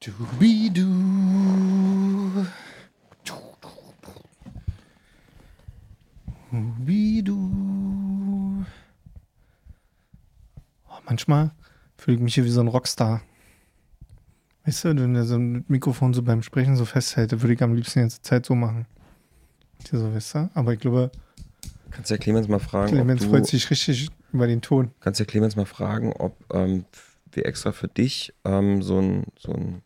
Dubidu. Dubidu. Oh, manchmal fühle ich mich hier wie so ein Rockstar. Weißt du, wenn der so ein Mikrofon so beim Sprechen so festhält, würde ich am liebsten die ganze Zeit so machen. Hier so, weißt du? Aber ich glaube, Kannst ja Clemens mal fragen, Clemens freut sich richtig über den Ton. kannst ja Clemens mal fragen, ob ähm, wir extra für dich ähm, so ein so ein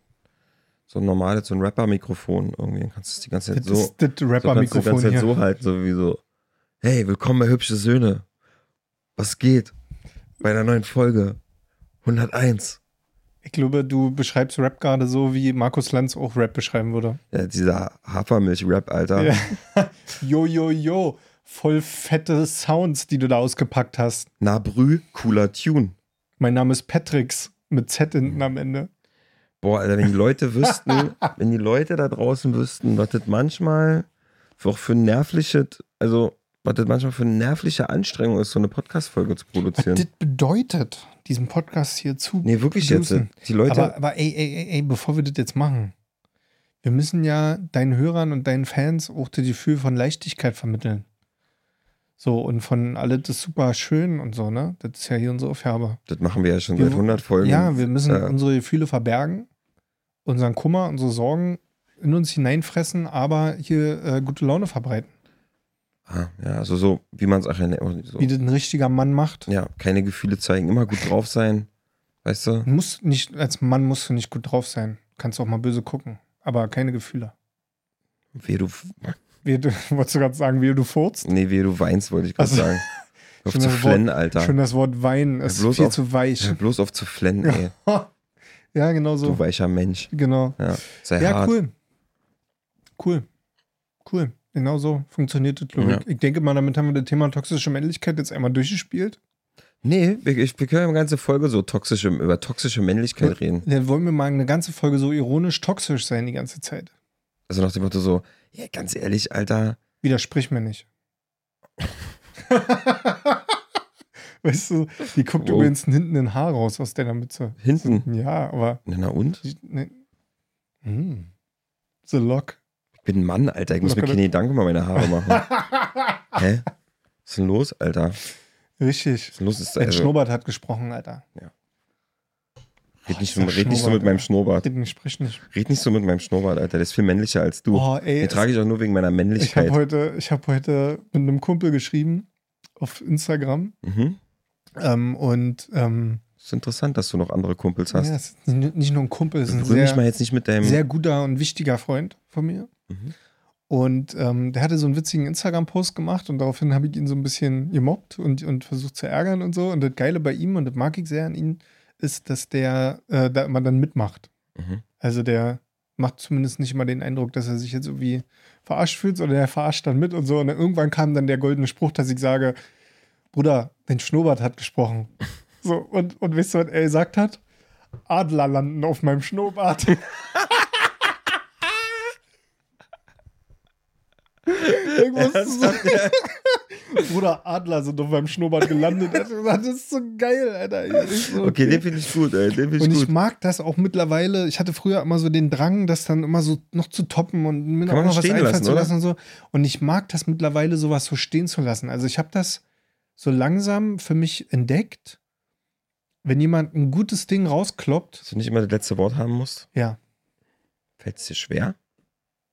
so ein normales, so ein Rapper-Mikrofon irgendwie, dann kannst du es die ganze Zeit Das so, das so die Rapper-Mikrofon hier. so halten, so wie so, hey, willkommen bei Hübsche Söhne. Was geht? Bei einer neuen Folge. 101. Ich glaube, du beschreibst Rap gerade so, wie Markus Lanz auch Rap beschreiben würde. Ja, dieser Hafermilch-Rap, Alter. Ja. Jo, jo, jo. Voll fette Sounds, die du da ausgepackt hast. Na Brü, cooler Tune. Mein Name ist Patricks mit Z hinten am Ende. Boah, Alter, wenn die Leute wüssten, wenn die Leute da draußen wüssten, was das manchmal für auch für nervliche, also was das manchmal für eine nervliche Anstrengung ist, so eine Podcast-Folge zu Was produzieren. das bedeutet, diesen Podcast hier zu. Nee, wirklich jetzt. producen. Die Leute, Aber, aber ey, ey, ey, ey, bevor wir das jetzt machen, wir müssen ja deinen Hörern und deinen Fans auch das Gefühl von Leichtigkeit vermitteln. So, und von alles ist super schön und so, ne? Das ist ja hier unsere Aufgabe. das machen wir ja schon Wir- seit 100 Folgen. Ja, wir müssen äh, unsere Gefühle verbergen, unseren Kummer, unsere Sorgen in uns hineinfressen, aber hier äh, gute Laune verbreiten. ah, ja, also so, wie man es auch ja, so. Wie das ein richtiger Mann macht. ja, keine Gefühle zeigen, immer gut drauf sein. Weißt du? Muss nicht, als Mann musst du nicht gut drauf sein. Kannst auch mal böse gucken, aber keine Gefühle. Wie du, Wie du, wolltest du gerade sagen, wie du furzt? nee, wie du weinst, wollte ich gerade Also, sagen. Auf zu flennen, Alter. Schon das Wort Wein ist bloß viel auf- zu weich. Hör bloß auf zu flennen, ey. Ja, genau Du so. weicher Mensch. Genau. Ja, sei Ja, hart. cool. Cool. Cool. Genau so funktioniert das, glaube ich. Ja. Ich denke mal, damit haben wir das Thema toxische Männlichkeit jetzt einmal durchgespielt. Nee, wir, ich, wir können eine ganze Folge so toxische, über toxische Männlichkeit reden. Dann wollen wir mal eine ganze Folge so ironisch toxisch sein die ganze Zeit. Also nach dem Motto so, ja, ganz ehrlich, Alter, Widersprich mir nicht. weißt du, die guckt Wow. übrigens hinten ein Haar raus aus deiner Mütze. hinten. Ja, aber. Na, na und? Ne, hm. The Lock. Ich bin ein Mann, Alter. Ich muss mir keine Gedanken über meine Haare machen. Hä? Was ist denn los, Alter? Was Richtig. ist denn los? Ist, also, Schnurrbart hat gesprochen, Alter. red, nicht Oh, so, dieser red nicht so mit meinem. Schnurrbart. Den sprich nicht. Red nicht so mit meinem Schnurrbart, Alter. Der ist viel männlicher als du. Oh, ey. Den trage ich auch nur wegen meiner Ich habe Männlichkeit. heute, ich hab heute mit einem Kumpel geschrieben auf Instagram. Mhm. Ähm, und ähm, Ist interessant, dass du noch andere Kumpels hast. ja, es ist nicht nur ein Kumpel, es ist ein Berühr mich mal sehr, jetzt nicht mit deinem. sehr guter und wichtiger Freund von mir. Mhm. Und ähm, der hatte so einen witzigen Instagram-Post gemacht und daraufhin habe ich ihn so ein bisschen gemobbt und, und versucht zu ärgern und so. Und das Geile bei ihm, und das mag ich sehr an ihm, ist, dass der äh, da immer dann mitmacht. Mhm. Also der macht zumindest nicht immer den Eindruck, dass er sich jetzt irgendwie verarscht fühlt, sondern er verarscht dann mit und so. Und irgendwann kam dann der goldene Spruch, dass ich sage, Bruder, dein Schnurrbart hat gesprochen. So, und, und wisst ihr, was er gesagt hat? Adler landen auf meinem Schnurrbart. ich Bruder, Adler sind auf meinem Schnurrbart gelandet. Das ist so geil, Alter. Ich so, Okay, den finde ich gut, ey. Den finde und ich ich gut. mag das auch mittlerweile. Ich hatte früher immer so den Drang, das dann immer so noch zu toppen und mir Kann noch was einfallen lassen, zu oder? lassen und so. Und ich mag das mittlerweile, sowas so stehen zu lassen. Also ich habe das so langsam für mich entdeckt. Wenn jemand ein gutes Ding rauskloppt, Dass du nicht immer das letzte Wort haben musst. ja, Fällt es dir schwer?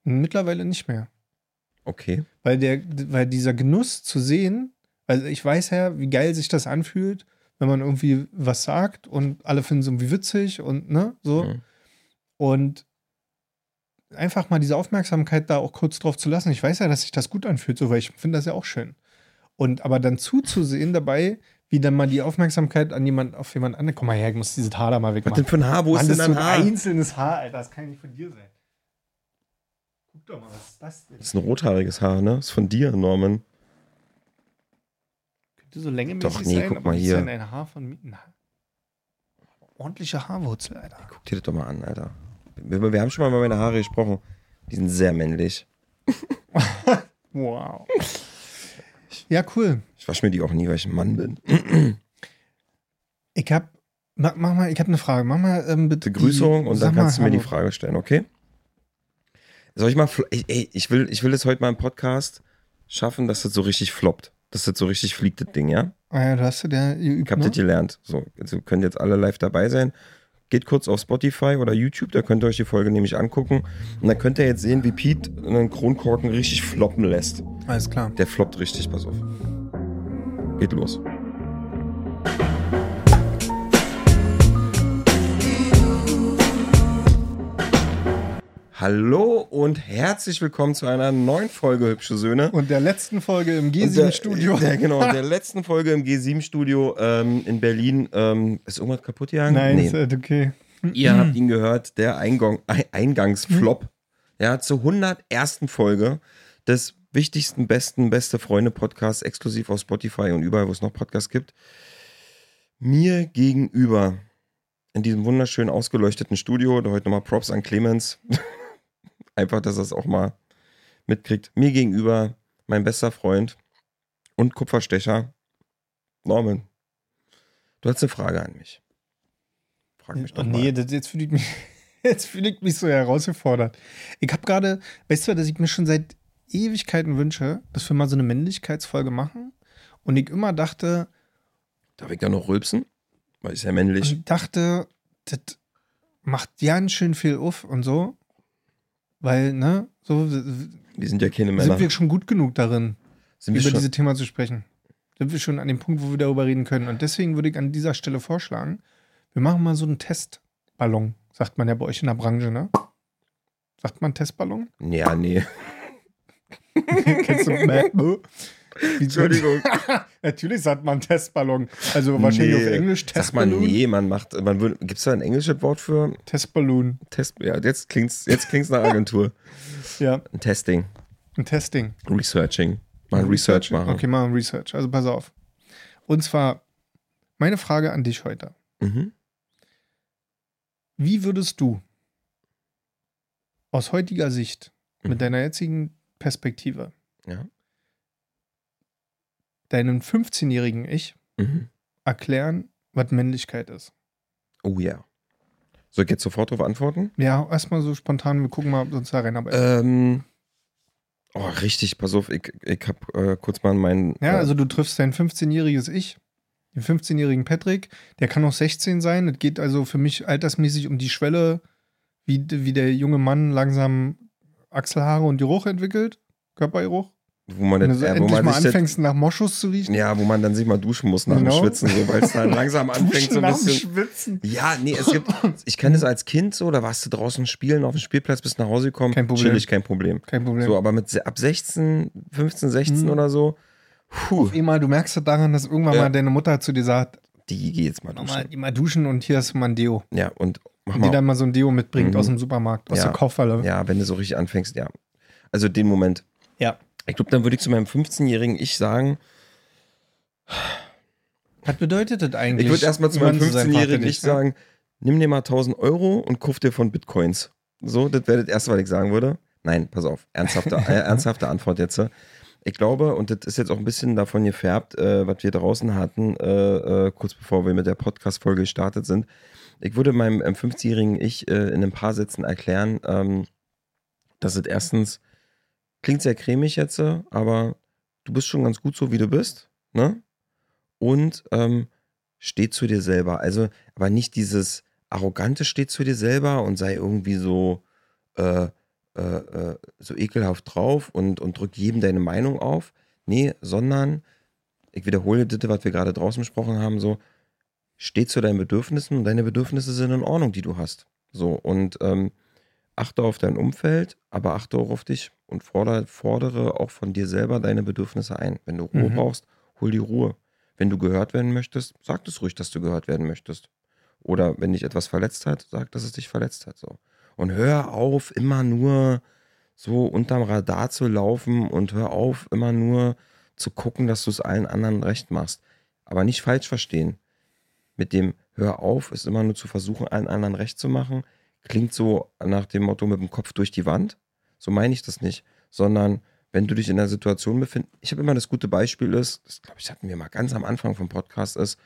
mittlerweile nicht mehr. Okay. Weil, der, weil dieser Genuss zu sehen, also ich weiß ja, wie geil sich das anfühlt, wenn man irgendwie was sagt und alle finden es irgendwie witzig und ne, so. Mhm. Und einfach mal diese Aufmerksamkeit da auch kurz drauf zu lassen. Ich weiß ja, dass sich das gut anfühlt, so, weil ich finde das ja auch schön. Und aber dann zuzusehen dabei, wie dann mal die Aufmerksamkeit an jemand, auf jemand anderen, komm mal her, ich muss dieses Haar da mal Was wegmachen. denn für ein Haar? Wo Mann, ist das denn ist so dein ein Haar? einzelnes Haar, Alter, das kann nicht von dir sein. Guck doch mal, was ist das denn? Das ist ein rothaariges Haar, ne? Das ist von dir, Norman. Könnte so längemäßig Doch, nee, sein, guck aber mal hier. sein, ein Haar von mir. Na. Ordentliche Haarwurzel, Alter. Guck dir das doch mal an, Alter. Wir, wir haben schon mal über meine Haare gesprochen. Die sind sehr männlich. Wow. Ja, cool. Ich wasche mir die auch nie, weil ich ein Mann bin. Ich habe Mach, mach mal, ich habe eine Frage. Mach mal ähm, bitte. Begrüßung die, und dann kannst du mal mir die. Frage stellen, okay? Soll ich mal, ey, ich will, ich will es heute mal im Podcast schaffen, dass das so richtig floppt. Dass das so richtig fliegt, das Ding, ja? Ah ja, du hast ja geübt, Ich hab ne? das gelernt. So, also könnt jetzt alle live dabei sein. Geht kurz auf Spotify oder YouTube, da könnt ihr euch die Folge nämlich angucken. Und dann könnt ihr jetzt sehen, wie Pete einen Kronkorken richtig floppen lässt. Alles klar. Der floppt richtig, pass auf. Geht los. Hallo und herzlich willkommen zu einer neuen Folge Hübsche Söhne. Und der letzten Folge im Und der- G7-Studio. Der, genau, der letzten Folge im G7-Studio ähm, in Berlin. Ähm, ist irgendwas kaputt gegangen? Nein, ist halt okay. Ihr habt ihn gehört, der Eingang, Ei- Eingangsflop. Ja, zur 101. Folge des wichtigsten, besten, beste Freunde Podcasts, exklusiv auf Spotify und überall, wo es noch Podcasts gibt. Mir gegenüber in diesem wunderschön ausgeleuchteten Studio, da heute nochmal Props an Clemens. Einfach, dass er es auch mal mitkriegt. Mir gegenüber mein bester Freund und Kupferstecher, Norman. Du hast eine Frage an mich. Frag mich doch Oh, mal. nee, das, jetzt fühle ich mich, jetzt fühle ich mich so herausgefordert. Ich habe gerade, weißt du, dass ich mir schon seit Ewigkeiten wünsche, dass wir mal so eine Männlichkeitsfolge machen. Und ich immer dachte, Darf ich da noch rülpsen? Weil ist ja männlich. ich dachte, das macht ganz schön viel auf und so. Weil, ne, so sind Wir sind ja keine Männer. wir schon gut genug darin, Sind über schon, diese Thema zu sprechen. Sind wir schon an dem Punkt, wo wir darüber reden können. Und deswegen würde ich an dieser Stelle vorschlagen, wir machen mal so einen Testballon, sagt man ja bei euch in der Branche, ne? Sagt man Testballon? ja, nee. Kennst du? Wie- Entschuldigung. Natürlich sagt man Testballon. Also wahrscheinlich Nee. auf Englisch Sag mal, Testballon. nee, man macht, man würde, gibt's da ein englisches Wort für Testballon. Test? Ja, jetzt klingt's, jetzt klingt's nach Agentur. Ja, Ein Testing, ein Testing. Researching. Mal Research machen. Okay, machen Research. Also pass auf. Und zwar, meine Frage an dich heute. Mhm. Wie würdest du aus heutiger Sicht, Mhm. mit deiner jetzigen Perspektive, Ja. Deinem 15-jährigen Ich Mhm. erklären, was Männlichkeit ist? Oh ja. Soll ich jetzt sofort darauf antworten? Ja, erstmal so spontan, wir gucken mal, ob uns da reinarbeiten. Ähm. Oh, richtig, pass auf, ich, ich hab äh, kurz mal meinen. Ja, äh, also du triffst dein 15-jähriges Ich, den 15-jährigen Patrick, der kann auch 16 sein. Es geht also für mich altersmäßig um die Schwelle, wie, wie der junge Mann langsam Achselhaare und Geruch entwickelt, Körpergeruch. Wo man, Wenn das, du so äh, wo man mal das, anfängst, nach Moschus zu riechen. Ja, wo man dann sich mal duschen muss nach Genau. dem Schwitzen, so, weil es dann langsam anfängt, so ein bisschen. Schwitzen. Ja, nee, es gibt, ich kenne es als Kind so, da warst du draußen spielen auf dem Spielplatz, bist nach Hause gekommen, Kein Problem. chillig, kein Problem. Kein Problem. So, aber mit ab 16, 15, 16 Mhm. oder so, puh, Auf einmal, du merkst es daran, dass irgendwann Ja. mal deine Mutter zu dir sagt, die geh jetzt mal mal, duschen. mal duschen und hier ist mal ein Deo. Ja, und mach die mal. dann mal so ein Deo mitbringt Mhm. aus dem Supermarkt, aus Ja. der Kaufhalle. Ja, wenn du so richtig anfängst, ja. Also den Moment. Ja. Ich glaube, dann würde ich zu meinem 15-jährigen Ich sagen, Was bedeutet das eigentlich? ich würde erstmal zu meinem Mann sein, 15-jährigen Vater Ich ne? sagen, nimm dir mal 1000 Euro und kauf dir von Bitcoins. So, das wäre das Erste, was ich sagen würde. Nein, pass auf, ernsthafte, äh, ernsthafte Antwort jetzt. Ich glaube, und das ist jetzt auch ein bisschen davon gefärbt, äh, was wir draußen hatten, äh, äh, kurz bevor wir mit der Podcast-Folge gestartet sind. Ich würde meinem ähm, 15-jährigen Ich äh, in ein paar Sätzen erklären, ähm, dass es erstens klingt sehr cremig jetzt, aber du bist schon ganz gut so, wie du bist, ne? Und ähm, steh zu dir selber. Also, aber nicht dieses arrogante steh zu dir selber und sei irgendwie so, äh, äh, äh, so ekelhaft drauf und, und drück jedem deine Meinung auf. Nee, sondern, ich wiederhole das, was wir gerade draußen besprochen haben, so, steh zu deinen Bedürfnissen und deine Bedürfnisse sind in Ordnung, die du hast. So, und ähm, achte auf dein Umfeld, aber achte auch auf dich und fordere, fordere auch von dir selber deine Bedürfnisse ein. Wenn du Ruhe Mhm. brauchst, hol die Ruhe. Wenn du gehört werden möchtest, sag es ruhig, dass du gehört werden möchtest. Oder wenn dich etwas verletzt hat, sag, dass es dich verletzt hat. So. Und hör auf, immer nur so unterm Radar zu laufen und hör auf, immer nur zu gucken, dass du es allen anderen recht machst. Aber nicht falsch verstehen. Mit dem Hör auf ist immer nur zu versuchen, allen anderen recht zu machen. Klingt so nach dem Motto mit dem Kopf durch die Wand. So meine ich das nicht. Sondern wenn du dich in einer Situation befindest, ich habe immer das gute Beispiel ist, das glaube ich hatten wir mal ganz am Anfang vom Podcast ist,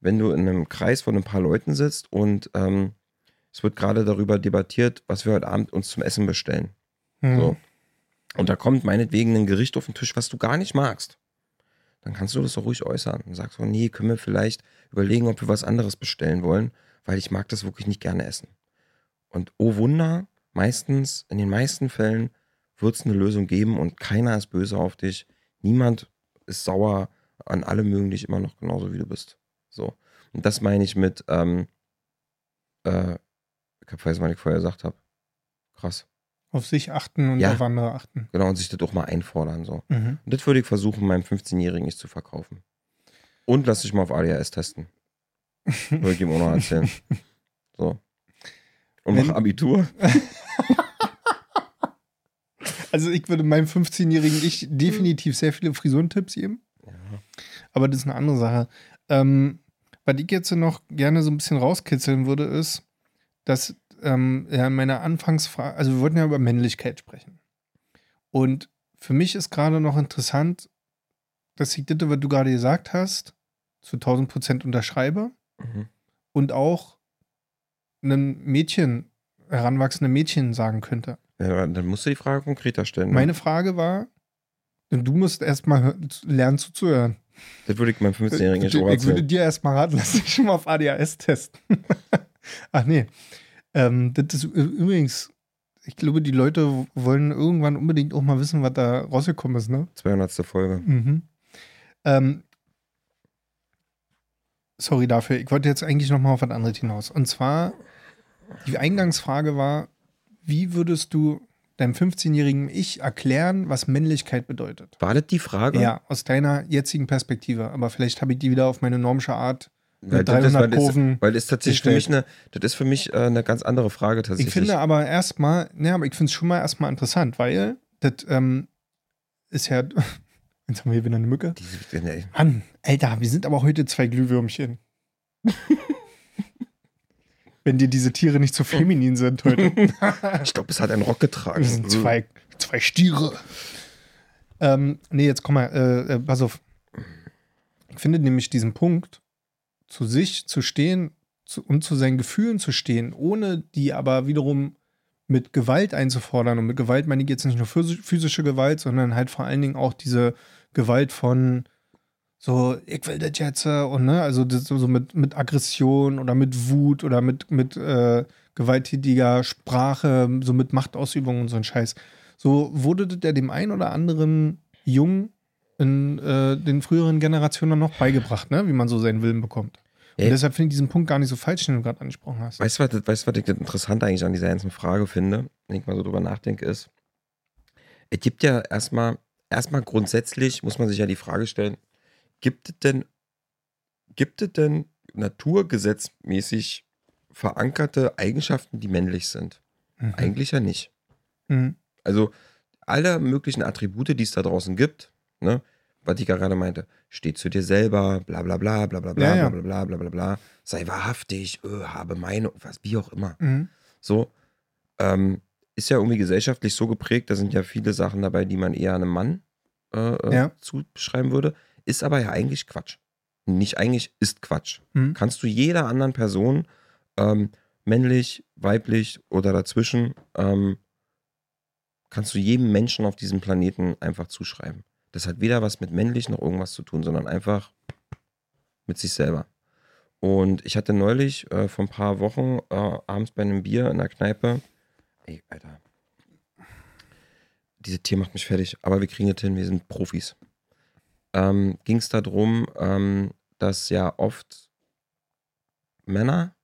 wenn du in einem Kreis von ein paar Leuten sitzt und ähm, es wird gerade darüber debattiert, was wir heute Abend uns zum Essen bestellen. Mhm. So. Und da kommt meinetwegen ein Gericht auf den Tisch, was du gar nicht magst. Dann kannst du das auch ruhig äußern. Und sagst so, nee, können wir vielleicht überlegen, ob wir was anderes bestellen wollen, weil ich mag das wirklich nicht gerne essen. Und oh Wunder, meistens, in den meisten Fällen wird es eine Lösung geben und keiner ist böse auf dich. Niemand ist sauer an alle mögen dich immer noch genauso, wie du bist. So. Und das meine ich mit, ähm, äh, ich habe vergessen, was ich vorher gesagt habe. Krass. Auf sich achten und Ja. auf andere achten. Genau, und sich das auch mal einfordern. So. Mhm. Und das würde ich versuchen, meinem 15-Jährigen nicht zu verkaufen. Und lass dich mal auf ADHS testen. Würde ich ihm auch noch erzählen. So. Und Wenn- mach Abitur. Also ich würde meinem 15-jährigen Ich definitiv sehr viele Frisurentipps geben. Aber das ist eine andere Sache. Ähm, was ich jetzt noch gerne so ein bisschen rauskitzeln würde, ist, dass ähm, ja, in meiner Anfangsfrage, also wir wollten ja über Männlichkeit sprechen. Und für mich ist gerade noch interessant, dass ich das, was du gerade gesagt hast, zu 1000 Prozent unterschreibe Mhm. und auch einem Mädchen, heranwachsenden Mädchen sagen könnte. Ja, dann musst du die Frage konkreter stellen. Ne? Meine Frage war, du musst erstmal lernen zuzuhören. das würde ich meinem 15-Jährigen Ich, nicht auch ich würde dir erstmal raten, lass dich schon mal auf ADHS testen. Ach nee. Ähm, das ist übrigens, ich glaube, die Leute wollen irgendwann unbedingt auch mal wissen, was da rausgekommen ist, ne? 200. Folge. Mhm. Ähm, sorry dafür. Ich wollte jetzt eigentlich noch mal auf was anderes hinaus. Und zwar, die Eingangsfrage war, wie würdest du deinem 15-jährigen Ich erklären, was Männlichkeit bedeutet? War das die Frage? Ja, aus deiner jetzigen Perspektive. Aber vielleicht habe ich die wieder auf meine normische Art Weil mit das, ist- 300 weil das, Kurven. weil das ist tatsächlich für mich eine, das ist für mich äh, eine ganz andere Frage tatsächlich. Ich finde aber erstmal, ne, aber ich finde es schon mal erstmal interessant, weil das ähm, ist ja. Jetzt haben wir hier wieder eine Mücke. Diese, nee, Mann, Alter, wir sind aber heute zwei Glühwürmchen. Wenn dir diese Tiere nicht so feminin sind heute. ich glaube, es hat einen Rock getragen. Zwei, zwei Stiere. Ähm, nee, jetzt komm mal, äh, äh, pass auf. Ich finde nämlich diesen Punkt, zu sich zu stehen zu, und zu seinen Gefühlen zu stehen, ohne die aber wiederum mit Gewalt einzufordern. Und mit Gewalt meine ich jetzt nicht nur physi- physische Gewalt, sondern halt vor allen Dingen auch diese Gewalt von so, ich will das jetzt, äh, und ne, also das, so mit, mit Aggression oder mit Wut oder mit, mit äh, gewalttätiger Sprache, so mit Machtausübung und so ein Scheiß. So wurde das ja dem einen oder anderen Jungen in äh, den früheren Generationen noch beigebracht, ne? wie man so seinen Willen bekommt. Und Ey. deshalb finde ich diesen Punkt gar nicht so falsch, den du gerade angesprochen hast. Weißt du, was, weißt, was ich das interessant eigentlich an dieser ganzen Frage finde, wenn ich mal so drüber nachdenke, ist, es gibt ja erstmal, erstmal grundsätzlich muss man sich ja die Frage stellen, gibt es denn, gibt es denn naturgesetzmäßig verankerte Eigenschaften, die männlich sind? Mhm. Eigentlich ja nicht. Mhm. Also alle möglichen Attribute, die es da draußen gibt, ne, was ich gerade meinte, steh zu dir selber, bla bla bla, bla bla bla, Ja, ja. bla bla bla, bla bla bla, sei wahrhaftig, öh, habe Meinung, was, wie auch immer. Mhm. So, ähm, ist ja irgendwie gesellschaftlich so geprägt, da sind ja viele Sachen dabei, die man eher einem Mann äh, äh, Ja. zuschreiben würde, ist aber ja eigentlich Quatsch. Nicht eigentlich, ist Quatsch. Mhm. Kannst du jeder anderen Person, ähm, männlich, weiblich oder dazwischen, ähm, kannst du jedem Menschen auf diesem Planeten einfach zuschreiben. Das hat weder was mit männlich noch irgendwas zu tun, sondern einfach mit sich selber. Und ich hatte neulich äh, vor ein paar Wochen äh, abends bei einem Bier in der Kneipe, ey, Alter, diese Tier macht mich fertig, aber wir kriegen es hin, wir sind Profis. Ähm, Ging es darum, ähm, dass ja oft Männer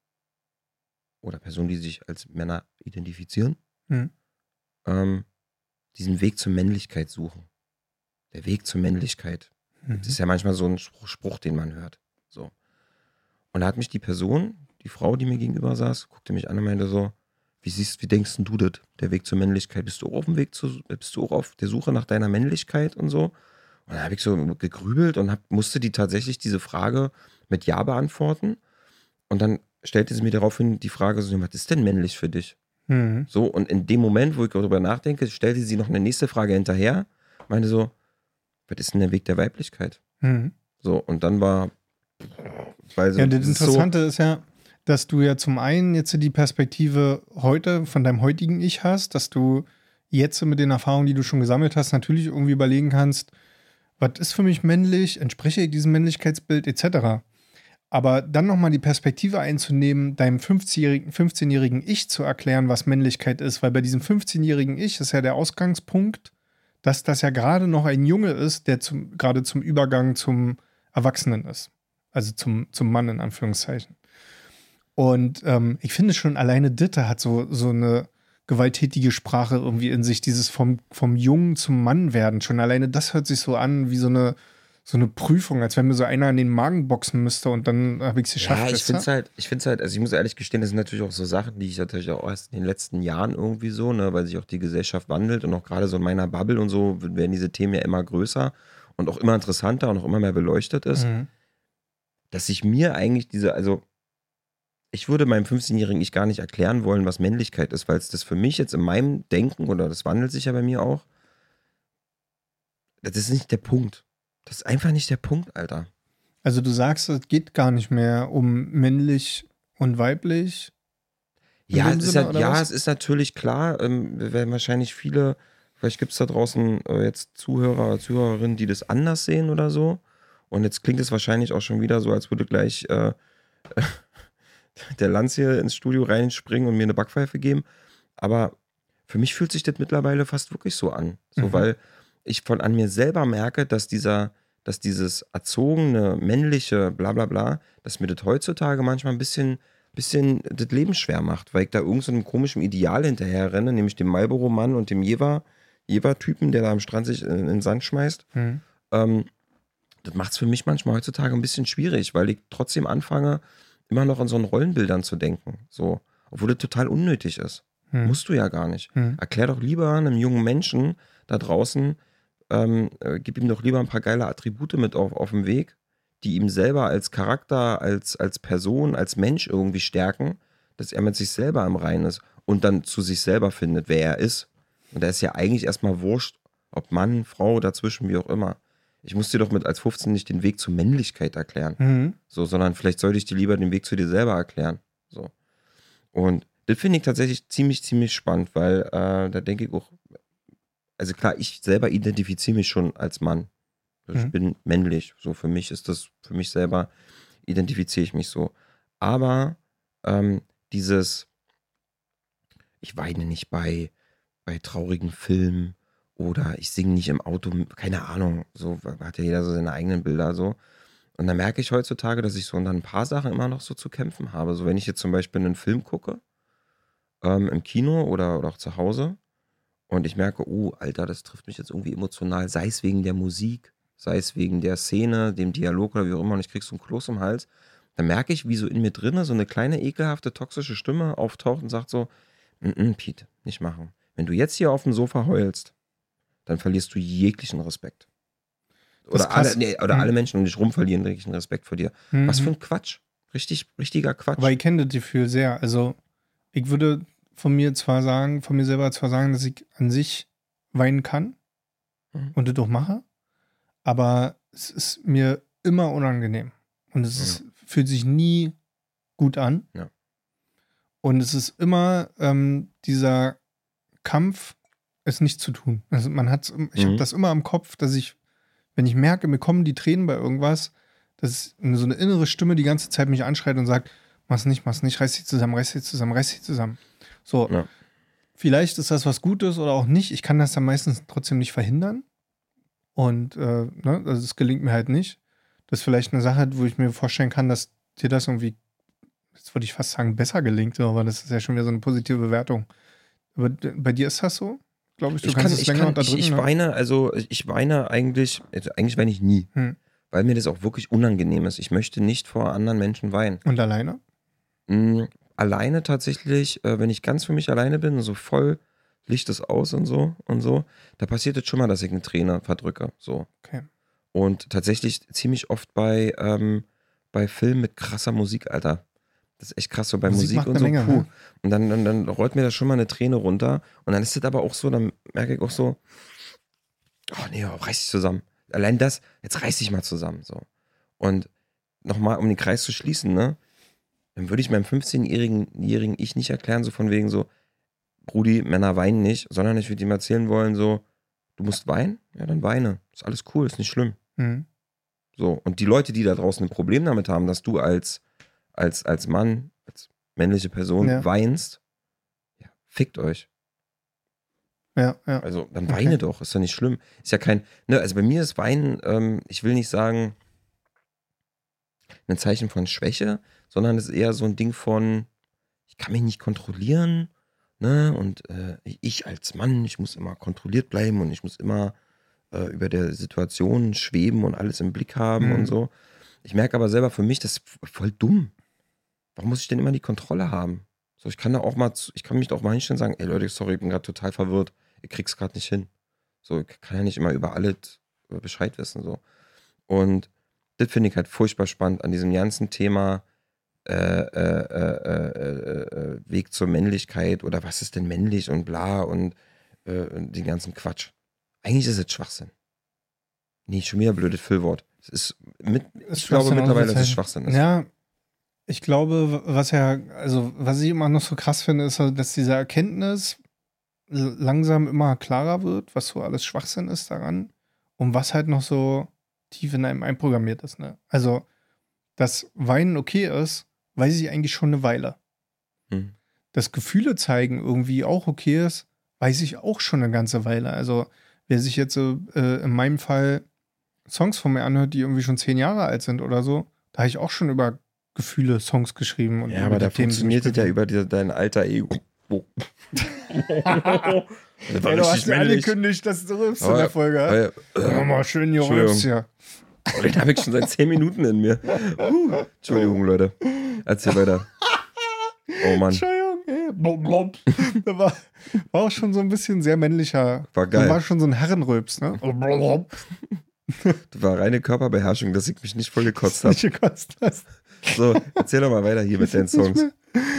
oder Personen, die sich als Männer identifizieren, Mhm. ähm, diesen Weg zur Männlichkeit suchen. Der Weg zur Männlichkeit. Mhm. Das ist ja manchmal so ein Spruch, Spruch, den man hört. So. Und da hat mich die Person, die Frau, die mir gegenüber saß, guckte mich an und meinte so, wie siehst, wie denkst denn du das? Der Weg zur Männlichkeit. Bist du auch auf dem Weg zu, bist du auch auf der Suche nach deiner Männlichkeit und so? Und dann habe ich so gegrübelt und hab, musste die tatsächlich diese Frage mit Ja beantworten. Und dann stellte sie mir daraufhin die Frage so, was ist denn männlich für dich? Mhm. So, und in dem Moment, wo ich darüber nachdenke, stellte sie noch eine nächste Frage hinterher, meinte so, was ist denn der Weg der Weiblichkeit? Mhm. So, und dann war Weil so, Ja, das ist so, Interessante ist ja, dass du ja zum einen jetzt die Perspektive heute von deinem heutigen Ich hast, dass du jetzt mit den Erfahrungen, die du schon gesammelt hast, natürlich irgendwie überlegen kannst, was ist für mich männlich, entspreche ich diesem Männlichkeitsbild etc. Aber dann nochmal die Perspektive einzunehmen, deinem 15-jährigen 15 Ich zu erklären, was Männlichkeit ist, weil bei diesem 15-jährigen Ich ist ja der Ausgangspunkt, dass das ja gerade noch ein Junge ist, der zum, gerade zum Übergang zum Erwachsenen ist. Also zum, zum Mann in Anführungszeichen. Und ähm, ich finde schon alleine Ditte hat so, so eine gewalttätige Sprache irgendwie in sich, dieses vom, vom Jungen zum Mann werden. Schon alleine das hört sich so an wie so eine, so eine Prüfung, als wenn mir so einer in den Magen boxen müsste und dann habe ich es geschafft. Ja, ich finde es halt, ich finde halt, also ich muss ehrlich gestehen, das sind natürlich auch so Sachen, die ich natürlich auch erst in den letzten Jahren irgendwie so, ne, weil sich auch die Gesellschaft wandelt und auch gerade so in meiner Bubble und so werden diese Themen ja immer größer und auch immer interessanter und auch immer mehr beleuchtet ist, Mhm. dass ich mir eigentlich diese, also ich würde meinem 15-Jährigen ich gar nicht erklären wollen, was Männlichkeit ist, weil es das für mich jetzt in meinem Denken oder das wandelt sich ja bei mir auch, das ist nicht der Punkt. Das ist einfach nicht der Punkt, Alter. Also du sagst, es geht gar nicht mehr um männlich und weiblich. Ja, es ist, ja, ja es ist natürlich klar, ähm, wir werden wahrscheinlich viele, vielleicht gibt es da draußen äh, jetzt Zuhörer oder Zuhörerinnen, die das anders sehen oder so. Und jetzt klingt es wahrscheinlich auch schon wieder so, als würde gleich äh, der Lanz hier ins Studio reinspringen und mir eine Backpfeife geben. Aber für mich fühlt sich das mittlerweile fast wirklich so an. So, Mhm. weil ich von an mir selber merke, dass dieser, dass dieses erzogene, männliche, bla bla bla, dass mir das heutzutage manchmal ein bisschen, bisschen das Leben schwer macht, weil ich da irgend so einem komischen Ideal hinterher renne, nämlich dem Marlboro-Mann und dem Jever, Jever-Typen, der da am Strand sich in, in den Sand schmeißt. Mhm. Ähm, das macht es für mich manchmal heutzutage ein bisschen schwierig, weil ich trotzdem anfange, immer noch an so einen Rollenbildern zu denken. So, obwohl das total unnötig ist. Mhm. Musst du ja gar nicht. Mhm. Erklär doch lieber einem jungen Menschen da draußen, ähm, äh, gib ihm doch lieber ein paar geile Attribute mit auf, auf dem Weg, die ihm selber als Charakter, als, als Person, als Mensch irgendwie stärken, dass er mit sich selber im Reinen ist und dann zu sich selber findet, wer er ist. Und da ist ja eigentlich erstmal wurscht, ob Mann, Frau, dazwischen, wie auch immer. Ich muss dir doch mit als 15 nicht den Weg zur Männlichkeit erklären. Mhm. So, sondern vielleicht sollte ich dir lieber den Weg zu dir selber erklären. So. Und das finde ich tatsächlich ziemlich, ziemlich spannend, weil äh, da denke ich auch, also klar, ich selber identifiziere mich schon als Mann. Ich Mhm. bin männlich. So, für mich ist das, für mich selber identifiziere ich mich so. Aber ähm, dieses, ich weine nicht bei, bei traurigen Filmen oder ich singe nicht im Auto, keine Ahnung, so hat ja jeder so seine eigenen Bilder so. Und da merke ich heutzutage, dass ich so unter ein paar Sachen immer noch so zu kämpfen habe. So wenn ich jetzt zum Beispiel einen Film gucke, ähm, im Kino oder, oder auch zu Hause und ich merke, oh, Alter, das trifft mich jetzt irgendwie emotional, sei es wegen der Musik, sei es wegen der Szene, dem Dialog oder wie auch immer und ich krieg so einen Kloß im Hals, dann merke ich, wie so in mir drinne so eine kleine, ekelhafte, toxische Stimme auftaucht und sagt so, "Mm, mm, Pete, nicht machen. Wenn du jetzt hier auf dem Sofa heulst, dann verlierst du jeglichen Respekt. Oder, alle, nee, oder Mhm. alle Menschen um dich rum verlieren jeglichen Respekt vor dir. Mhm. Was für ein Quatsch. Richtig, richtiger Quatsch. Aber ich kenne das Gefühl sehr. Also, ich würde von mir zwar sagen, von mir selber zwar sagen, dass ich an sich weinen kann Mhm. und das auch mache, aber es ist mir immer unangenehm. Und es ist, fühlt sich nie gut an. Ja. Und es ist immer ähm, dieser Kampf, es nicht zu tun. Also man hat, ich habe Mhm. das immer im Kopf, dass ich, wenn ich merke, mir kommen die Tränen bei irgendwas, dass so eine innere Stimme die ganze Zeit mich anschreit und sagt, mach's nicht, mach's nicht, reiß dich zusammen, reiß dich zusammen, reiß dich zusammen. So, Ja. vielleicht ist das was Gutes oder auch nicht. Ich kann das dann meistens trotzdem nicht verhindern. Und äh, ne, also es gelingt mir halt nicht. Das ist vielleicht eine Sache, wo ich mir vorstellen kann, dass dir das irgendwie, jetzt würde ich fast sagen, besser gelingt, aber das ist ja schon wieder so eine positive Bewertung. Aber bei dir ist das so? Glaube ich, du ich kannst kann, es ich, länger kann, unterdrücken. ich, ich ne? weine, also ich weine eigentlich, also eigentlich weine ich nie, Hm. weil mir das auch wirklich unangenehm ist. Ich möchte nicht vor anderen Menschen weinen. Und alleine? Mm, alleine tatsächlich, äh, wenn ich ganz für mich alleine bin, so voll Licht ist aus und so und so, da passiert es schon mal, dass ich eine Träne verdrücke. So. Okay. Und tatsächlich ziemlich oft bei, ähm, bei Filmen mit krasser Musik, Alter. Das ist echt krass, so bei Musik Musik, und so. Menge, puh. ne? Und dann, dann, dann rollt mir da schon mal eine Träne runter. Und dann ist das aber auch so, dann merke ich auch so, oh nee, oh, reiß dich zusammen. Allein das, jetzt reiß dich mal zusammen. So. Und nochmal um den Kreis zu schließen, ne? Dann würde ich meinem 15-jährigen jährigen Ich nicht erklären, so von wegen so, Brudi, Männer weinen nicht, sondern ich würde ihm erzählen wollen, so, du musst weinen? Ja, dann weine. Ist alles cool, ist nicht schlimm. Mhm. So. Und die Leute, die da draußen ein Problem damit haben, dass du als, als, als Mann, als männliche Person Ja. weinst, ja, fickt euch. Ja, ja. Also dann Okay. weine doch, ist ja nicht schlimm. Ist ja kein, ne, also bei mir ist Weinen, ähm, ich will nicht sagen, ein Zeichen von Schwäche, sondern es ist eher so ein Ding von, ich kann mich nicht kontrollieren, ne, und äh, ich als Mann, ich muss immer kontrolliert bleiben und ich muss immer äh, über der Situation schweben und alles im Blick haben Mhm. und so. Ich merke aber selber für mich, das ist voll dumm. Warum muss ich denn immer die Kontrolle haben? So, ich kann da auch mal, ich kann mich da auch mal hinstellen und sagen, ey Leute, sorry, ich bin gerade total verwirrt. Ihr kriegt's gerade nicht hin. So, ich kann ja nicht immer über alles äh, Bescheid wissen, so. Und das finde ich halt furchtbar spannend an diesem ganzen Thema äh, äh, äh, äh, äh, Weg zur Männlichkeit oder was ist denn männlich und bla und den ganzen Quatsch. Eigentlich ist es Schwachsinn. Nee, schon wieder blödes Füllwort. Es ist mit, ich glaube mittlerweile, dass es Schwachsinn ist. Ja, ich glaube, was ja, also was ich immer noch so krass finde, ist, dass diese Erkenntnis langsam immer klarer wird, was so alles Schwachsinn ist daran und was halt noch so tief in einem einprogrammiert ist. Ne? Also, dass Weinen okay ist, weiß ich eigentlich schon eine Weile. Hm. Dass Gefühle zeigen irgendwie auch okay ist, weiß ich auch schon eine ganze Weile. Also, wer sich jetzt äh, in meinem Fall Songs von mir anhört, die irgendwie schon zehn Jahre alt sind oder so, da habe ich auch schon über Gefühle Songs geschrieben. Und Ja, aber da funktioniert es ja über die, dein alter Ego. Oh. Ja, du richtig hast ja männlich. angekündigt, dass du rülpst in Aber- der Folge. ja? Äh, äh, mal, schön hier rülpst hier. oh, den habe ich schon seit 10 Minuten in mir. Uh, Entschuldigung, Leute. Erzähl weiter. Oh Mann, Entschuldigung, ey. Blub, blub. Da war, war auch schon so ein bisschen sehr männlicher. war Da war geil. schon so ein Herrenrülps, ne? Blub, blub. Das war reine Körperbeherrschung, dass ich mich nicht voll gekotzt habe. Nicht gekotzt hast. So, erzähl doch mal weiter hier mit deinen Songs.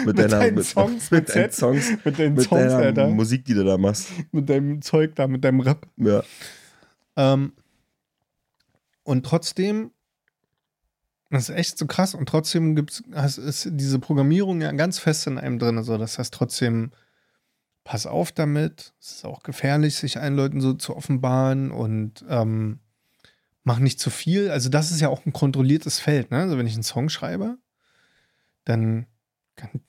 Mit, Mit deinen Songs, mit, mit deinen. Songs, Mit deinen mit Songs, deiner Alter. Musik, die du da machst. Mit deinem Zeug da, mit deinem Rap. Ja. Ähm, und trotzdem, das ist echt so krass, und trotzdem gibt's, has- ist diese Programmierung ja ganz fest in einem drin. Also das heißt trotzdem, pass auf damit. Es ist auch gefährlich, sich allen Leuten so zu offenbaren und ähm, mach nicht zu viel. Also, das ist ja auch ein kontrolliertes Feld, ne? Also, wenn ich einen Song schreibe, dann kann,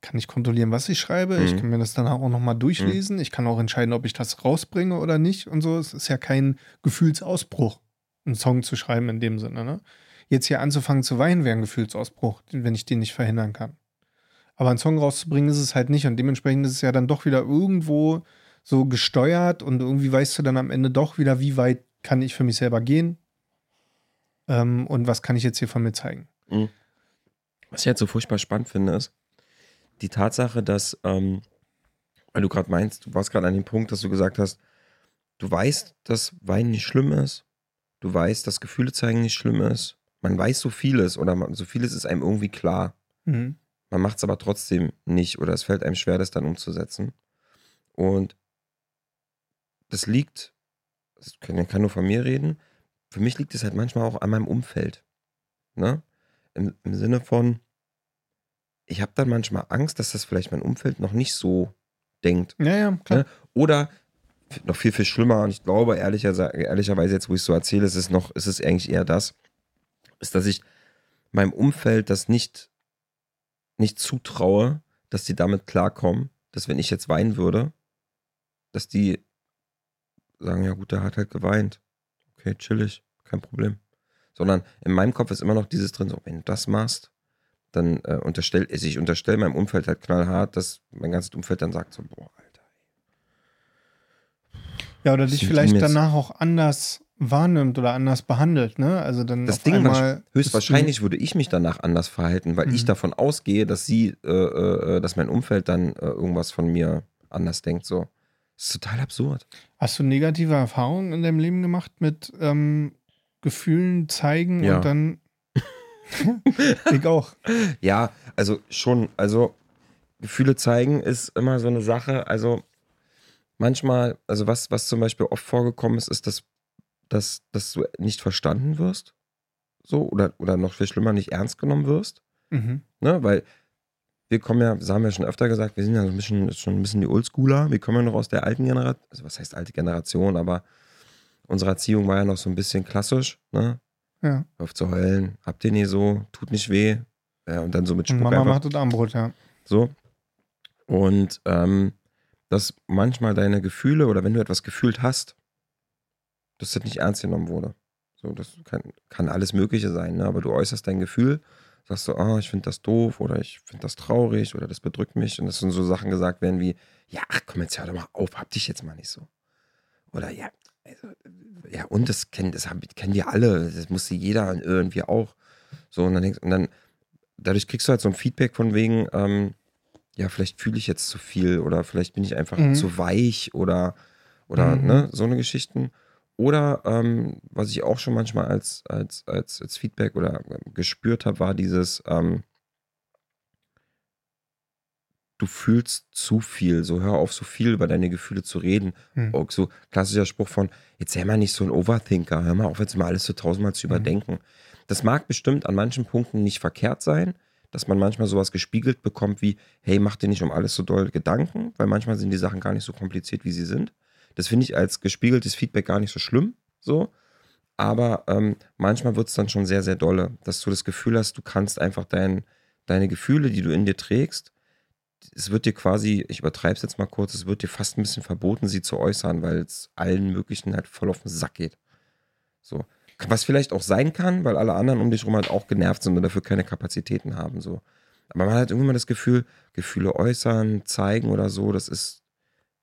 kann ich kontrollieren, was ich schreibe. Ich Mhm. kann mir das dann auch nochmal durchlesen. Ich kann auch entscheiden, ob ich das rausbringe oder nicht und so. Es ist ja kein Gefühlsausbruch, einen Song zu schreiben in dem Sinne, ne? Jetzt hier anzufangen zu weinen wäre ein Gefühlsausbruch, wenn ich den nicht verhindern kann. Aber einen Song rauszubringen ist es halt nicht und dementsprechend ist es ja dann doch wieder irgendwo so gesteuert und irgendwie weißt du dann am Ende doch wieder, wie weit kann ich für mich selber gehen ähm, und was kann ich jetzt hier von mir zeigen. Was ich jetzt so furchtbar spannend finde, ist die Tatsache, dass, ähm, weil du gerade meinst, du warst gerade an dem Punkt, dass du gesagt hast, du weißt, dass Weinen nicht schlimm ist, du weißt, dass Gefühle zeigen nicht schlimm ist, man weiß so vieles oder man, so vieles ist einem irgendwie klar. Mhm. Man macht es aber trotzdem nicht oder es fällt einem schwer, das dann umzusetzen. Und das liegt, das kann, ich kann nur von mir reden, für mich liegt es halt manchmal auch an meinem Umfeld. Ne? Im, Im Sinne von, ich habe dann manchmal Angst, dass das vielleicht mein Umfeld noch nicht so denkt. Ja, ja, klar. Ne? Oder noch viel, viel schlimmer, und ich glaube, ehrlicher, ehrlicherweise, jetzt wo ich es so erzähle, ist es noch, ist es eigentlich eher das, ist, dass ich meinem Umfeld das nicht, nicht zutraue, dass die damit klarkommen, dass wenn ich jetzt weinen würde, dass die sagen, ja gut, der hat halt geweint. Okay, chillig, kein Problem. Sondern in meinem Kopf ist immer noch dieses drin, so, wenn du das machst, dann äh, unterstell, also ich unterstelle meinem Umfeld halt knallhart, dass mein ganzes Umfeld dann sagt so, boah, Alter. Ja, oder dich vielleicht danach auch anders wahrnimmt oder anders behandelt, ne? Also dann Das Ding einmal war, höchstwahrscheinlich würde ich mich danach anders verhalten, weil ich Mhm. davon ausgehe, dass sie, äh, äh, dass mein Umfeld dann äh, irgendwas von mir anders denkt. So, das ist total absurd. Hast du negative Erfahrungen in deinem Leben gemacht mit ähm, Gefühlen zeigen Ja. und dann. ich auch. Ja, also schon, also Gefühle zeigen ist immer so eine Sache. Also manchmal, also was, was zum Beispiel oft vorgekommen ist, ist, dass, dass, dass du nicht verstanden wirst. so, oder, oder noch viel schlimmer, nicht ernst genommen wirst. Mhm. Ne? Weil wir kommen ja, das haben wir schon öfter gesagt, wir sind ja so ein bisschen, schon ein bisschen die Oldschooler. Wir kommen ja noch aus der alten Generation, also was heißt alte Generation, aber unsere Erziehung war ja noch so ein bisschen klassisch, ne? Ja. Auf zu heulen, habt ihr nie so, tut nicht weh. Ja, und dann so mit Spuck Mama einfach macht das Armbrot, ja. so. Und ähm, dass manchmal deine Gefühle oder wenn du etwas gefühlt hast, dass das nicht ernst genommen wurde. So, das kann, kann alles Mögliche sein, ne? aber du äußerst dein Gefühl, sagst du, ah, ich finde das doof oder ich finde das traurig oder das bedrückt mich und dass dann so Sachen gesagt werden wie, ja, ach komm, jetzt hör doch mal auf, hab dich jetzt mal nicht so. Oder ja, also, ja, und das kennen, das haben, kennen wir alle, das musste jeder irgendwie auch. So, und dann, denkst, und dann dadurch kriegst du halt so ein Feedback von wegen, ähm, ja, vielleicht fühle ich jetzt zu viel oder vielleicht bin ich einfach Mhm. zu weich oder, oder Mhm. ne, so eine Geschichten. Oder ähm, was ich auch schon manchmal als, als, als, als Feedback oder ähm, gespürt habe, war dieses, ähm, du fühlst zu viel, so hör auf, so viel über deine Gefühle zu reden. Hm. Auch so klassischer Spruch von, jetzt sei mal nicht so ein Overthinker, hör mal auf, jetzt mal alles so tausendmal zu Mhm. überdenken. Das mag bestimmt an manchen Punkten nicht verkehrt sein, dass man manchmal sowas gespiegelt bekommt wie, hey, mach dir nicht um alles so doll Gedanken, weil manchmal sind die Sachen gar nicht so kompliziert, wie sie sind. Das finde ich als gespiegeltes Feedback gar nicht so schlimm, so. Aber ähm, manchmal wird es dann schon sehr, sehr dolle, dass du das Gefühl hast, du kannst einfach dein, deine Gefühle, die du in dir trägst, es wird dir quasi, ich übertreibe es jetzt mal kurz, es wird dir fast ein bisschen verboten, sie zu äußern, weil es allen möglichen halt voll auf den Sack geht. So. Was vielleicht auch sein kann, weil alle anderen um dich rum halt auch genervt sind und dafür keine Kapazitäten haben. So. Aber man hat irgendwann das Gefühl, Gefühle äußern, zeigen oder so, das ist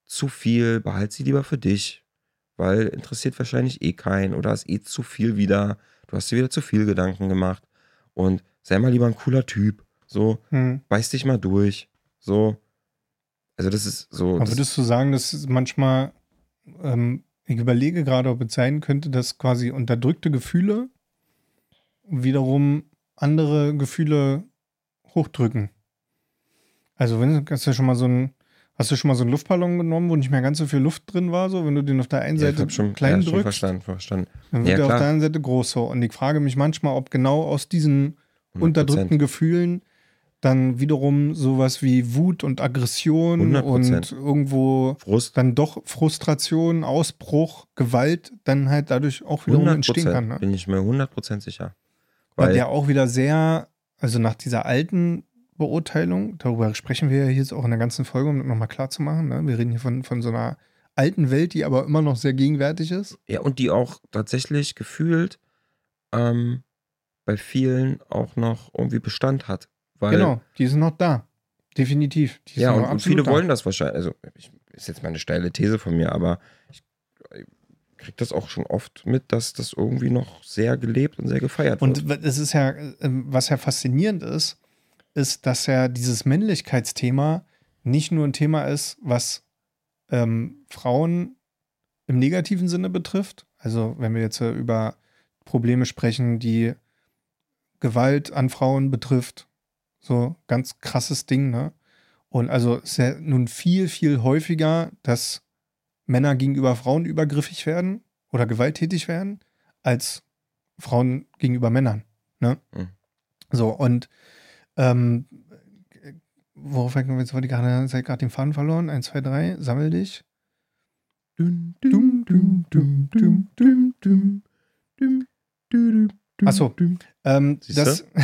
zu viel, behalt sie lieber für dich, weil interessiert wahrscheinlich eh keinen oder ist eh zu viel wieder. Du hast dir wieder zu viel Gedanken gemacht und sei mal lieber ein cooler Typ. So, Hm. beiß dich mal durch. So. Also, das ist so. Aber würdest du sagen, dass manchmal, ähm, ich überlege gerade, ob es sein könnte, dass quasi unterdrückte Gefühle wiederum andere Gefühle hochdrücken? Also, wenn hast du schon mal so ein, hast du schon mal so einen Luftballon genommen, wo nicht mehr ganz so viel Luft drin war, so wenn du den auf der einen ja, Seite hab schon, klein ja, schon drückst, verstanden, verstanden. dann wird Ja, der auf der anderen Seite groß so. Und ich frage mich manchmal, ob genau aus diesen 100%. unterdrückten Gefühlen dann wiederum sowas wie Wut und Aggression 100%. und irgendwo Frust. dann doch Frustration, Ausbruch, Gewalt dann halt dadurch auch wiederum 100 entstehen kann. Ne? bin ich mir 100% sicher. Weil Weil, der auch wieder sehr, also nach dieser alten Beurteilung, darüber sprechen wir ja hier jetzt auch in der ganzen Folge, um das nochmal klar zu machen. Ne? Wir reden hier von, von so einer alten Welt, die aber immer noch sehr gegenwärtig ist. ja, und die auch tatsächlich gefühlt ähm, bei vielen auch noch irgendwie Bestand hat. Genau, die sind noch da. Definitiv. Die Ja, sind und, und viele da. wollen das wahrscheinlich. Also, ich, ist jetzt mal eine steile These von mir, aber ich, ich kriege das auch schon oft mit, dass das irgendwie noch sehr gelebt und sehr gefeiert wird. Und es ist ja, ähm, was ja faszinierend ist, ist, dass ja dieses Männlichkeitsthema nicht nur ein Thema ist, was ähm, Frauen im negativen Sinne betrifft. Also wenn wir jetzt über Probleme sprechen, die Gewalt an Frauen betrifft, so ganz krasses Ding, ne? Und also ist ja nun viel, viel häufiger, dass Männer gegenüber Frauen übergriffig werden oder gewalttätig werden, als Frauen gegenüber Männern. Ne? Mhm. So, und ähm, worauf wir jetzt heute gerade, seid gerade den Faden verloren? Eins, zwei, drei, sammel dich. Dum, Dum, dum, dum, dum, dum, dum. dum, dum, Ach so. dum. Ähm, das,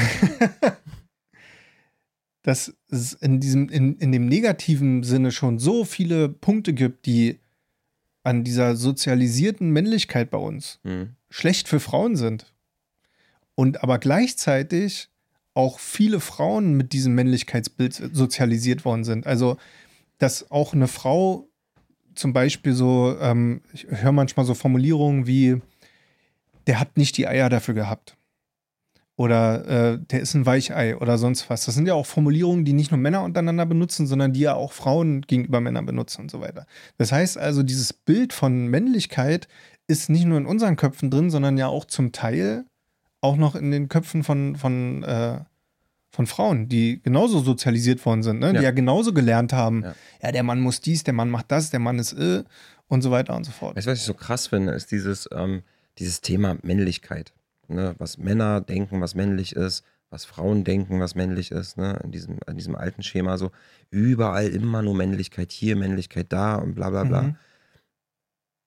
dass es in diesem, in, in dem negativen Sinne schon so viele Punkte gibt, die an dieser sozialisierten Männlichkeit bei uns Hm. schlecht für Frauen sind. Und aber gleichzeitig auch viele Frauen mit diesem Männlichkeitsbild sozialisiert worden sind. Also, dass auch eine Frau zum Beispiel so, ähm, ich höre manchmal so Formulierungen wie, der hat nicht die Eier dafür gehabt. Oder äh, der ist ein Weichei oder sonst was. Das sind ja auch Formulierungen, die nicht nur Männer untereinander benutzen, sondern die ja auch Frauen gegenüber Männern benutzen und so weiter. Das heißt also, dieses Bild von Männlichkeit ist nicht nur in unseren Köpfen drin, sondern ja auch zum Teil auch noch in den Köpfen von, von, äh, von Frauen, die genauso sozialisiert worden sind, ne? die Ja. genauso gelernt haben, Ja. ja. der Mann muss dies, der Mann macht das, der Mann ist äh, und so weiter und so fort. Weißt du, was ich so krass finde, ist dieses, ähm, dieses Thema Männlichkeit. ne, was Männer denken, was männlich ist, was Frauen denken, was männlich ist, ne, in diesem, in diesem alten Schema so. Überall immer nur Männlichkeit hier, Männlichkeit da und bla bla bla. Mhm.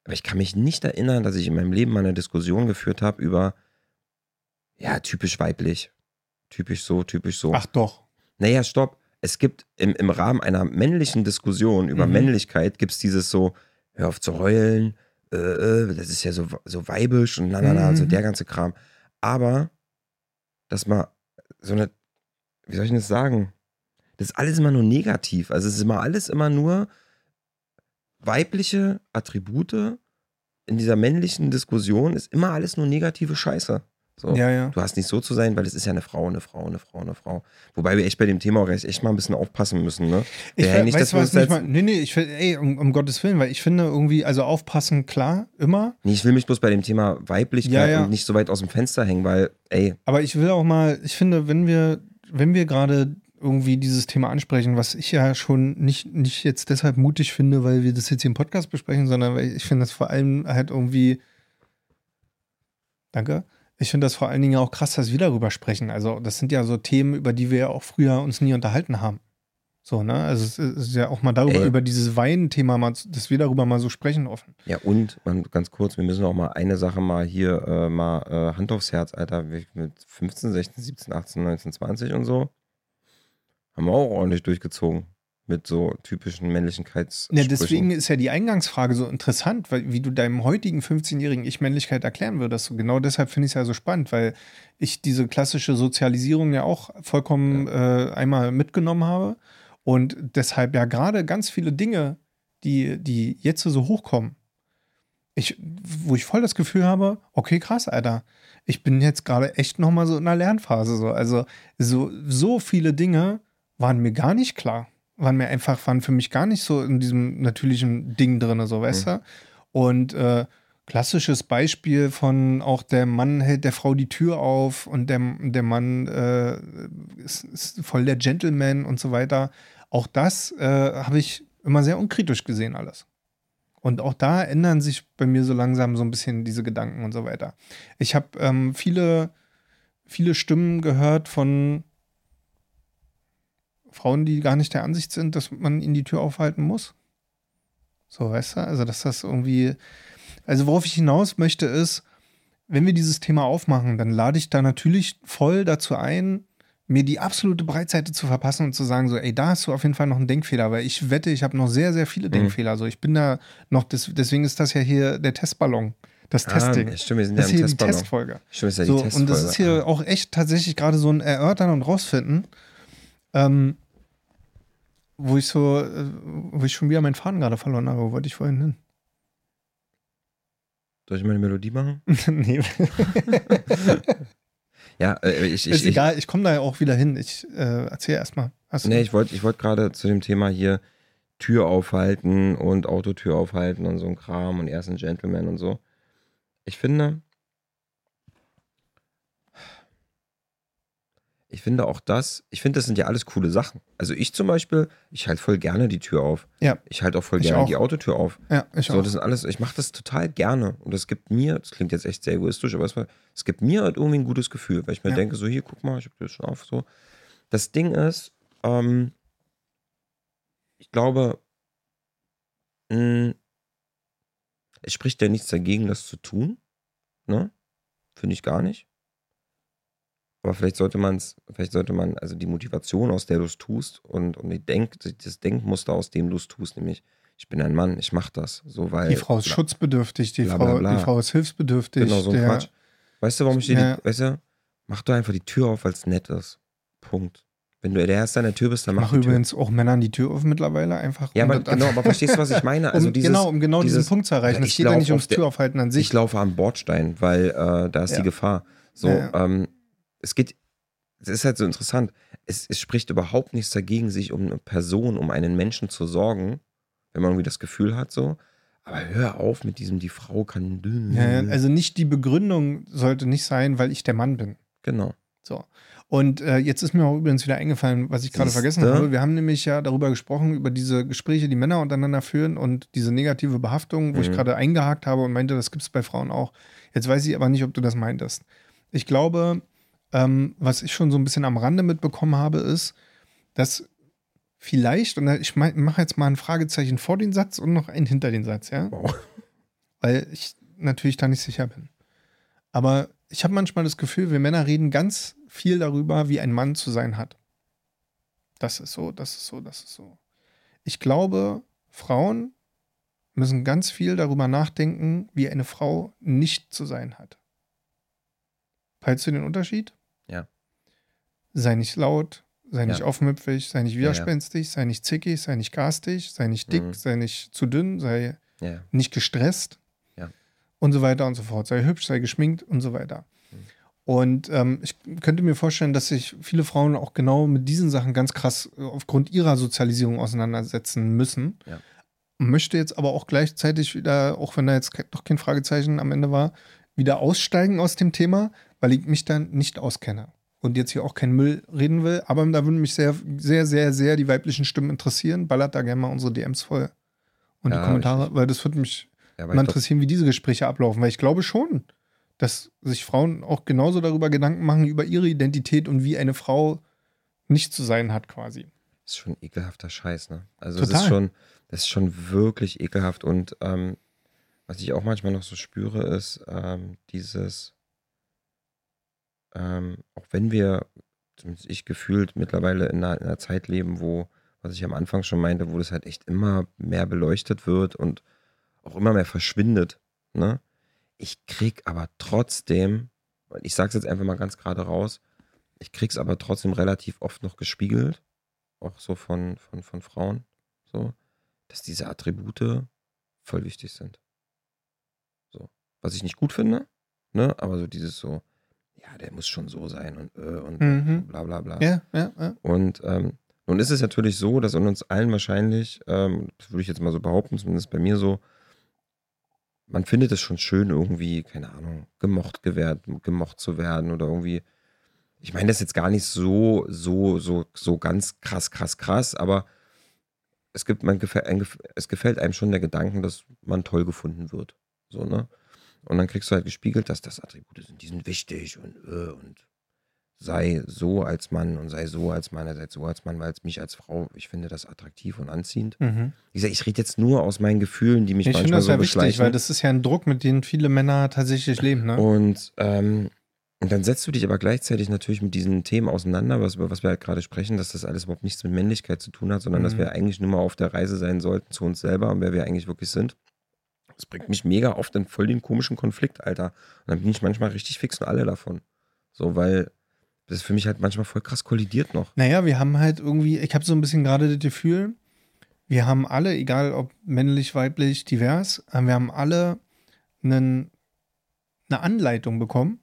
Aber ich kann mich nicht erinnern, dass ich in meinem Leben mal eine Diskussion geführt habe über, ja, typisch weiblich. Typisch so, typisch so. Ach doch. Naja, stopp. Es gibt im, im Rahmen einer männlichen Diskussion über Mhm. Männlichkeit, gibt es dieses so, hör auf zu heulen, äh, äh, das ist ja so, so weibisch und na, na, na, Mhm. so der ganze Kram. Aber, dass mal so eine, wie soll ich denn das sagen? Das ist alles immer nur negativ. Also es ist immer alles immer nur weibliche Attribute in dieser männlichen Diskussion ist immer alles nur negative Scheiße. So. Ja, ja. Du hast nicht so zu sein, weil es ist ja eine Frau, eine Frau, eine Frau, eine Frau. Wobei wir echt bei dem Thema auch echt mal ein bisschen aufpassen müssen, ne? Ich Ja, nicht, weiß dass wir uns nicht mal. Nee, nee, ich find- ey, um, um Gottes Willen, weil ich finde irgendwie, also aufpassen, klar, immer. Nee, ich will mich bloß bei dem Thema Weiblichkeit Ja, ja. und nicht so weit aus dem Fenster hängen, weil, ey, Aber ich will auch mal, ich finde, wenn wir, wenn wir gerade irgendwie dieses Thema ansprechen, was ich ja schon nicht, nicht jetzt deshalb mutig finde, weil wir das jetzt hier im Podcast besprechen, sondern weil ich finde das vor allem halt irgendwie. Danke. Ich finde das vor allen Dingen auch krass, dass wir darüber sprechen. Also, das sind ja so Themen, über die wir ja auch früher uns nie unterhalten haben. So, ne? Also, es ist ja auch mal darüber, Ey. über dieses Wein-Thema, mal, dass wir darüber mal so sprechen offen. ja und, man, ganz kurz, wir müssen auch mal eine Sache mal hier, äh, mal äh, Hand aufs Herz, Alter, mit 15, 16, 17, 18, 19, 20 und so, haben wir auch ordentlich durchgezogen. Mit so typischen Männlichkeits. Ja, deswegen ist ja die Eingangsfrage so interessant, weil wie du deinem heutigen 15-jährigen Ich Männlichkeit erklären würdest. Und genau deshalb finde ich es ja so spannend, weil ich diese klassische Sozialisierung ja auch vollkommen äh, einmal mitgenommen habe und deshalb ja gerade ganz viele Dinge, die, die jetzt so hochkommen, ich, wo ich voll das Gefühl habe, okay, krass, Alter, ich bin jetzt gerade echt noch mal so in einer Lernphase. So. Also so, so viele Dinge waren mir gar nicht klar. Waren mir einfach, waren für mich gar nicht so in diesem natürlichen Ding drin, so, weißt du? Und äh, klassisches Beispiel von auch der Mann hält der Frau die Tür auf und der, der Mann äh, ist, ist voll der Gentleman und so weiter. Auch das äh, habe ich immer sehr unkritisch gesehen, alles. Und auch da ändern sich bei mir so langsam so ein bisschen diese Gedanken und so weiter. Ich habe ähm, viele, viele Stimmen gehört von Frauen, die gar nicht der Ansicht sind, dass man ihnen die Tür aufhalten muss. So, weißt du? Also, dass das irgendwie. Also, worauf ich hinaus möchte, ist, wenn wir dieses Thema aufmachen, dann lade ich da natürlich voll dazu ein, mir die absolute Breitseite zu verpassen und zu sagen, so, ey, da hast du auf jeden Fall noch einen Denkfehler, weil ich wette, ich habe noch sehr, sehr viele Denkfehler. Also, ich bin da noch, des, deswegen ist das ja hier der Testballon, das Testing. Ah, stimmt, wir sind das ja ist im hier die Testballon. Testfolge. Stimmt, ist ja So, die Testfolge. und das ist hier auch echt tatsächlich gerade so ein Erörtern und Rausfinden, ähm, wo ich so, äh, wo ich schon wieder meinen Faden gerade verloren habe, wo wollte ich vorhin hin? Soll ich mal eine Melodie machen? nee, Ja, äh, ich, ich, ist ich, egal, ich komme da ja auch wieder hin. Ich äh, erzähle erstmal. Nee, ich wollte ich wollt gerade zu dem Thema hier Tür aufhalten und Autotür aufhalten und so ein Kram und er ist ein Gentleman und so. Ich finde, ich finde auch das, ich finde, das sind ja alles coole Sachen. Also ich zum Beispiel, ich halte voll gerne die Tür auf. Ja. Ich halte auch voll Ich gerne auch. die Autotür auf. Ja, ich So, auch. das sind alles, ich mache das total gerne. Und es gibt mir, das klingt jetzt echt sehr egoistisch, aber es, war- es gibt mir halt irgendwie ein gutes Gefühl, weil ich mir Ja. denke, so hier, guck mal, ich habe das schon auf. So. Das Ding ist, ähm, ich glaube, mh, es spricht ja nichts dagegen, das zu tun. Ne? Finde ich gar nicht. Aber vielleicht sollte man es, vielleicht sollte man, also die Motivation, aus der du es tust und, und die Denk, das Denkmuster, aus dem du es tust, nämlich, ich bin ein Mann, ich mache das. So, weil, die Frau ist schutzbedürftig, die, bla, bla, Frau, bla. die Frau ist hilfsbedürftig. Genau, so ein der, Quatsch. Weißt du, warum ich dir Ja. die, weißt du, mach doch einfach die Tür auf, weil es nett ist. Punkt. Wenn du der Erste an der Tür bist, dann Ich mach die Tür. übrigens auch Männern die Tür auf mittlerweile einfach. Ja, aber genau, aber verstehst du, was ich meine? Also um, dieses, genau, um genau dieses, diesen Punkt zu erreichen. Ja, Es ich geht ja nicht ums der- Türaufhalten an sich. ich laufe am Bordstein, weil äh, da ist Ja. die Gefahr. So, Ja, ja. Ähm, es geht, es ist halt so interessant. Es, es spricht überhaupt nichts dagegen, sich um eine Person, um einen Menschen zu sorgen, wenn man irgendwie das Gefühl hat, so. Aber hör auf mit diesem, die Frau kann. Ja, also nicht die Begründung sollte nicht sein, weil ich der Mann bin. genau. So. Und äh, jetzt ist mir auch übrigens wieder eingefallen, was ich gerade vergessen habe. Wir haben nämlich ja darüber gesprochen, über diese Gespräche, die Männer untereinander führen und diese negative Behaftung, wo ich Mhm. gerade eingehakt habe und meinte, das gibt es bei Frauen auch. Jetzt weiß ich aber nicht, ob du das meintest. Ich glaube, ähm, was ich schon so ein bisschen am Rande mitbekommen habe, ist, dass vielleicht, und ich mache jetzt mal ein Fragezeichen vor den Satz und noch ein hinter den Satz, ja? Wow. Weil ich natürlich da nicht sicher bin. Aber ich habe manchmal das Gefühl, wir Männer reden ganz viel darüber, wie ein Mann zu sein hat. Das ist so, das ist so, das ist so. Ich glaube, Frauen müssen ganz viel darüber nachdenken, wie eine Frau nicht zu sein hat. Peilst du den Unterschied? Sei nicht laut, sei nicht Ja. aufmüpfig, sei nicht Ja, ja. widerspenstig, sei nicht zickig, sei nicht garstig, sei nicht dick, Mhm. sei nicht zu dünn, sei nicht gestresst und so weiter und so fort. Sei hübsch, sei geschminkt und so weiter. Mhm. Und ähm, ich könnte mir vorstellen, dass sich viele Frauen auch genau mit diesen Sachen ganz krass äh, aufgrund ihrer Sozialisierung auseinandersetzen müssen. Ja. Möchte jetzt aber auch gleichzeitig wieder, auch wenn da jetzt doch kein Fragezeichen am Ende war, wieder aussteigen aus dem Thema, weil ich mich dann nicht auskenne. Und jetzt hier auch keinen Müll reden will, aber da würden mich sehr, sehr, sehr, sehr die weiblichen Stimmen interessieren. Ballert da gerne mal unsere DMs voll und Ja, die Kommentare, richtig. weil das würde mich ja mal interessieren, wie diese Gespräche ablaufen, weil ich glaube schon, dass sich Frauen auch genauso darüber Gedanken machen, über ihre Identität und wie eine Frau nicht zu sein hat, quasi. das ist schon ekelhafter Scheiß, ne? Also das Total. ist schon, das ist schon wirklich ekelhaft. Und ähm, was ich auch manchmal noch so spüre, ist ähm, dieses, ähm, auch wenn wir, zumindest ich gefühlt, mittlerweile in einer, in einer Zeit leben, wo, was ich am Anfang schon meinte, wo das halt echt immer mehr beleuchtet wird und auch immer mehr verschwindet, ne? Ich krieg aber trotzdem, ich sag's jetzt einfach mal ganz gerade raus, ich krieg's aber trotzdem relativ oft noch gespiegelt, auch so von, von, von Frauen, so, dass diese Attribute voll wichtig sind. So. Was ich nicht gut finde, ne, aber so dieses so, ja, der muss schon so sein und äh, und Mhm. bla bla bla. Ja, ja, ja. Und ähm, nun ist es natürlich so, dass in uns allen wahrscheinlich, ähm, das würde ich jetzt mal so behaupten, zumindest bei mir so, man findet es schon schön, irgendwie, keine Ahnung, gemocht, gewährt, gemocht zu werden oder irgendwie. Ich meine das jetzt gar nicht so, so, so, so ganz krass, krass, krass, aber es gibt, man gefällt, ein, gef- es gefällt einem schon der Gedanken, dass man toll gefunden wird. So, ne? Und dann kriegst du halt gespiegelt, dass das Attribute sind, die sind wichtig und, äh, und sei so als Mann und sei so als Mann, sei so als Mann, weil es mich als Frau, ich finde das attraktiv und anziehend. Mhm. Wie gesagt, ich rede jetzt nur aus meinen Gefühlen, die mich Ich finde manchmal das so ja wichtig, weil das ist ja ein Druck, mit dem viele Männer tatsächlich leben, ne? Und, ähm, und dann setzt du dich aber gleichzeitig natürlich mit diesen Themen auseinander, was, über was wir halt gerade sprechen, dass das alles überhaupt nichts mit Männlichkeit zu tun hat, sondern dass Mhm. wir eigentlich nur mal auf der Reise sein sollten zu uns selber und wer wir eigentlich wirklich sind. Das bringt mich mega oft in voll den komischen Konflikt, Alter. Und dann bin ich manchmal richtig fix und alle davon. So, weil das für mich halt manchmal voll krass kollidiert noch. Naja, wir haben halt irgendwie, ich habe so ein bisschen gerade das Gefühl, wir haben alle, egal ob männlich, weiblich, divers, äh, wir haben alle einen, eine Anleitung bekommen,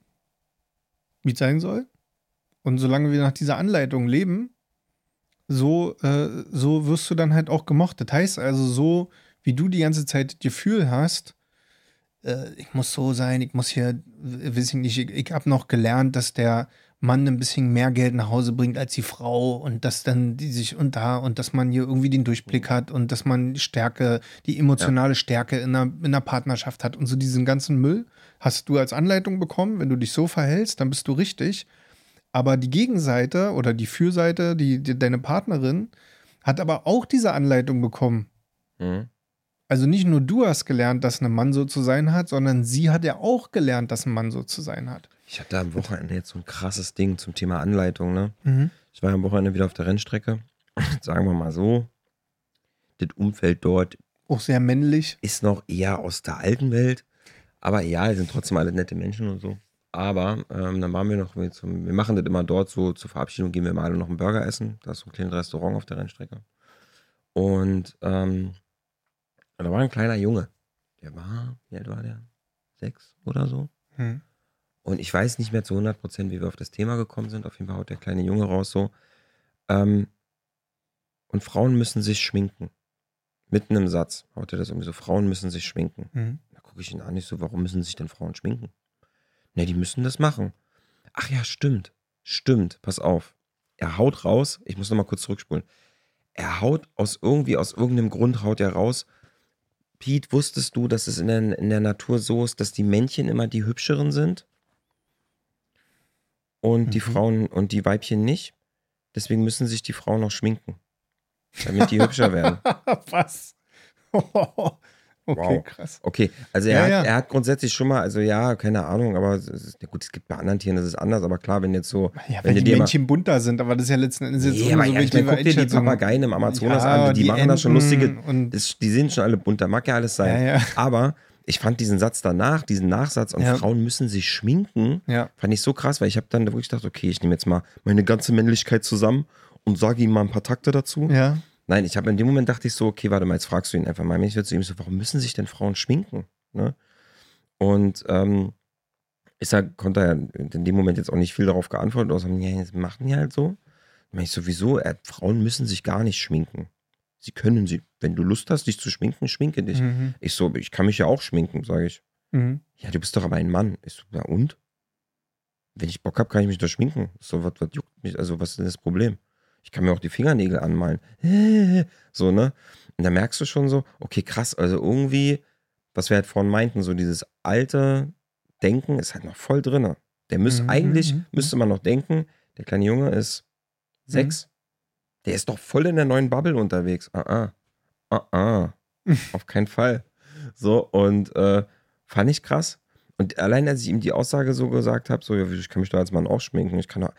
wie es sein soll. Und solange wir nach dieser Anleitung leben, so, äh, so wirst du dann halt auch gemocht. Das heißt also, so wie du die ganze Zeit das Gefühl hast, äh, ich muss so sein, ich muss hier, weiß ich nicht, ich, ich habe noch gelernt, dass der Mann ein bisschen mehr Geld nach Hause bringt als die Frau und dass dann die sich und da und dass man hier irgendwie den Durchblick hat und dass man die Stärke, die emotionale Stärke in einer, in einer Partnerschaft hat und so diesen ganzen Müll hast du als Anleitung bekommen. Wenn du dich so verhältst, dann bist du richtig. Aber die Gegenseite oder die Fürseite, die, die deine Partnerin, hat aber auch diese Anleitung bekommen. Mhm. Also nicht nur du hast gelernt, dass ein Mann so zu sein hat, sondern sie hat ja auch gelernt, dass ein Mann so zu sein hat. Ich hatte am Wochenende jetzt so ein krasses Ding zum Thema Anleitung, ne? Mhm. Ich war ja am Wochenende wieder auf der Rennstrecke. Sagen wir mal so, das Umfeld dort Auch sehr männlich. ist noch eher aus der alten Welt. Aber ja, sind trotzdem alle nette Menschen und so. Aber ähm, dann waren wir noch, mit zum, wir machen das immer dort so, zur Verabschiedung gehen wir mal alle noch einen Burger essen. Da ist so ein kleines Restaurant auf der Rennstrecke. Und ähm, da war ein kleiner Junge. Der war, wie alt war der? Sechs oder so. Mhm. Und ich weiß nicht mehr zu 100 Prozent, wie wir auf das Thema gekommen sind. Auf jeden Fall haut der kleine Junge raus so. Ähm, und Frauen müssen sich schminken. Mitten im Satz haut er das irgendwie so. Frauen müssen sich schminken. Mhm. Da gucke ich ihn an, ich so, warum müssen sich denn Frauen schminken? Ne, die müssen das machen. Ach ja, stimmt. Stimmt, pass auf. Er haut raus, ich muss nochmal kurz zurückspulen. Er haut aus irgendwie, aus irgendeinem Grund haut er raus. Pete, wusstest du, dass es in der, in der Natur so ist, dass die Männchen immer die hübscheren sind? und die Mhm. Frauen und die Weibchen nicht. Deswegen müssen sich die Frauen noch schminken, damit die hübscher werden. Was? okay, Wow. krass. Okay, also er, Ja, hat, ja. er hat grundsätzlich schon mal, also ja, keine Ahnung, aber ist, ja gut, es gibt bei anderen Tieren, das ist anders, aber klar, wenn jetzt so, Ja, wenn du die dir mal, Männchen bunter sind, aber das ist ja letzten Endes jetzt nee, aber so ja, ich meine, guck dir die. Papageien im Amazonas an, die, machen da schon lustige, Und, das, die sehen schon alle bunt, da mag ja alles sein. Aber ich fand diesen Satz danach, diesen Nachsatz, und Ja. Frauen müssen sich schminken, ja. fand ich so krass, weil ich habe dann wirklich gedacht, okay, ich nehme jetzt mal meine ganze Männlichkeit zusammen und sage ihm mal ein paar Takte dazu. Ja, Nein, ich habe in dem Moment dachte ich so, okay, warte mal, jetzt fragst du ihn einfach mal. Ich würde zu ihm so, warum müssen sich denn Frauen schminken? Ne? Und ähm, ist er, konnte er in dem Moment jetzt auch nicht viel darauf geantwortet, außer, ja, das machen die halt so. Dann meine ich sowieso, äh, Frauen müssen sich gar nicht schminken. Sie können sie, wenn du Lust hast, dich zu schminken, schminke dich. Mhm. Ich so, ich kann mich ja auch schminken, sage ich. Mhm. Ja, du bist doch aber ein Mann. Ich so, ja und? Wenn ich Bock habe, kann ich mich doch schminken. So, was, was juckt mich? Also, was ist denn das Problem? Ich kann mir auch die Fingernägel anmalen. So, ne? Und da merkst du schon so, okay, krass, also irgendwie, was wir halt vorhin meinten, so dieses alte Denken ist halt noch voll drinne. Der müsste Mhm, eigentlich, mhm, müsste man noch denken, der kleine Junge ist sechs. Der ist doch voll in der neuen Bubble unterwegs. Ah, ah. Ah, ah. Auf keinen Fall. So, und äh, fand ich krass. Und allein als ich ihm die Aussage so gesagt habe, so, ja, ich kann mich doch als Mann auch schminken. Ich kann doch,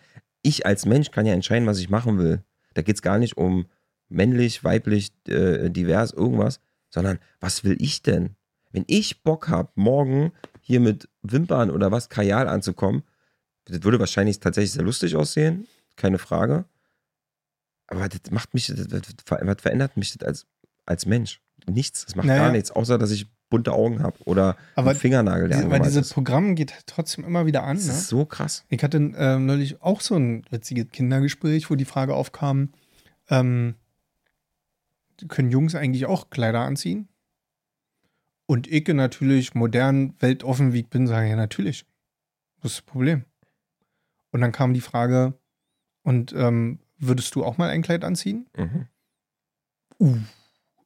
ich als Mensch kann ja entscheiden, was ich machen will. Da geht es gar nicht um männlich, weiblich, äh, divers, irgendwas, sondern was will ich denn? Wenn ich Bock habe, morgen hier mit Wimpern oder was, Kajal anzukommen, das würde wahrscheinlich tatsächlich sehr lustig aussehen, keine Frage. Aber das macht mich, das, das, was verändert mich das als, als Mensch? Nichts, das macht Naja. gar nichts, außer dass ich bunte Augen habe oder Aber einen Fingernagel, der Diese, weil dieses. Programm geht halt trotzdem immer wieder an. Das Ne? ist so krass. Ich hatte ähm, neulich auch so ein witziges Kindergespräch, wo die Frage aufkam, ähm, können Jungs eigentlich auch Kleider anziehen? Und ich natürlich modern, weltoffen wie ich bin, sage ja natürlich. Das ist das Problem. Und dann kam die Frage, und ähm, würdest du auch mal ein Kleid anziehen? Mhm. Uh.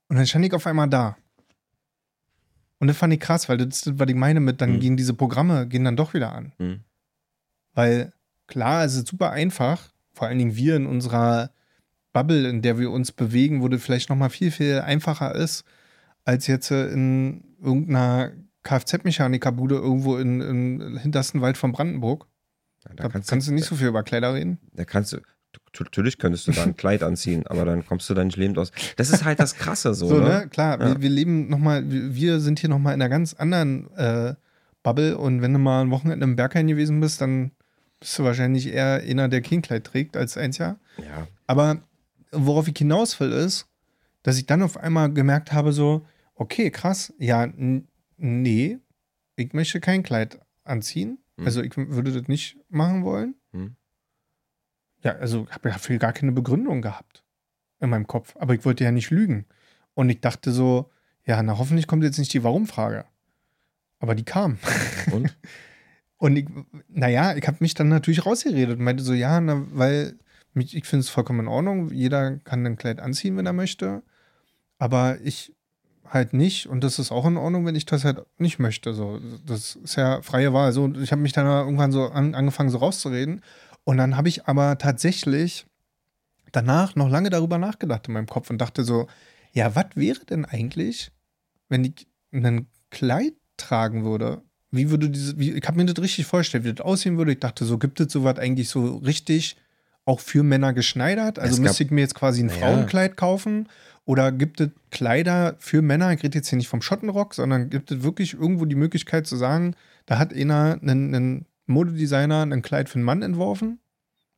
Und dann stand ich auf einmal da. Und das fand ich krass, weil das ist, was ich meine mit, dann Mhm. gehen diese Programme, gehen dann doch wieder an. Mhm. Weil klar, es ist super einfach, vor allen Dingen wir in unserer Bubble, in der wir uns bewegen, wo das vielleicht nochmal viel, viel einfacher ist, als jetzt äh, in irgendeiner Kfz-Mechanikerbude irgendwo in, im hintersten Wald von Brandenburg. Ja, Da kannst, du nicht so viel über Kleider reden. Da kannst du, natürlich könntest du da ein Kleid anziehen, aber dann kommst du da nicht lebend aus. Das ist halt das Krasse so, So, ne? ne? Klar, Ja. wir, wir leben nochmal, wir, wir sind hier nochmal in einer ganz anderen äh, Bubble und wenn du mal ein Wochenende im Berghain gewesen bist, dann bist du wahrscheinlich eher einer, der kein Kleid trägt als eins Jahr. Ja. Aber worauf ich hinaus will, ist, dass ich dann auf einmal gemerkt habe, so, okay, krass, ja, nee, ich möchte kein Kleid anziehen. Hm. Also ich würde das nicht machen wollen. Hm. Ja, also ich habe dafür gar keine Begründung gehabt in meinem Kopf. Aber ich wollte ja nicht lügen. Und ich dachte so, ja, na hoffentlich kommt jetzt nicht die Warum-Frage. Aber die kam. Und? Und ich, naja, ich habe mich dann natürlich rausgeredet und meinte so, ja, na, weil mich, ich finde es vollkommen in Ordnung. Jeder kann ein Kleid anziehen, wenn er möchte. Aber ich halt nicht. Und das ist auch in Ordnung, wenn ich das halt nicht möchte. So, das ist ja freie Wahl. So, ich habe mich dann irgendwann so an, angefangen, so rauszureden. Und dann habe ich aber tatsächlich danach noch lange darüber nachgedacht in meinem Kopf und dachte so, ja, was wäre denn eigentlich, wenn ich ein Kleid tragen würde? Wie würde diese, wie, ich habe mir das richtig vorgestellt, wie das aussehen würde. Ich dachte so, gibt es sowas eigentlich so richtig auch für Männer geschneidert? Also Es müsste ich mir jetzt quasi ein Naja. Frauenkleid kaufen? Oder gibt es Kleider für Männer? Ich rede jetzt hier nicht vom Schottenrock, sondern gibt es wirklich irgendwo die Möglichkeit zu sagen, da hat einer, einen, einen Modedesigner, ein Kleid für einen Mann entworfen?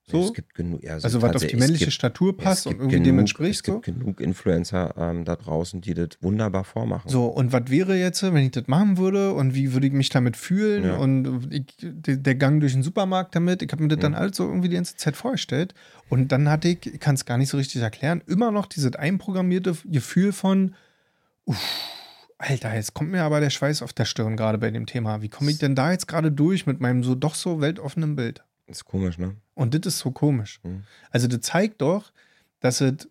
So? Es gibt genug, ja, also was auf die männliche es gibt, Statur es passt und irgendwie genug, dem Es entspricht. So. gibt genug Influencer ähm, da draußen, die das wunderbar vormachen. So, und was wäre jetzt, wenn ich das machen würde und wie würde ich mich damit fühlen Ja. und ich, der, Gang durch den Supermarkt damit, ich habe mir das dann Mhm. alles so irgendwie die ganze Zeit vorgestellt und dann hatte ich, ich kann es gar nicht so richtig erklären, immer noch dieses einprogrammierte Gefühl von, uff, Alter, jetzt kommt mir aber der Schweiß auf der Stirn gerade bei dem Thema. Wie komme ich denn da jetzt gerade durch mit meinem so doch so weltoffenen Bild? ist komisch, ne? Und das ist so komisch. Mhm. Also, das zeigt doch, dass es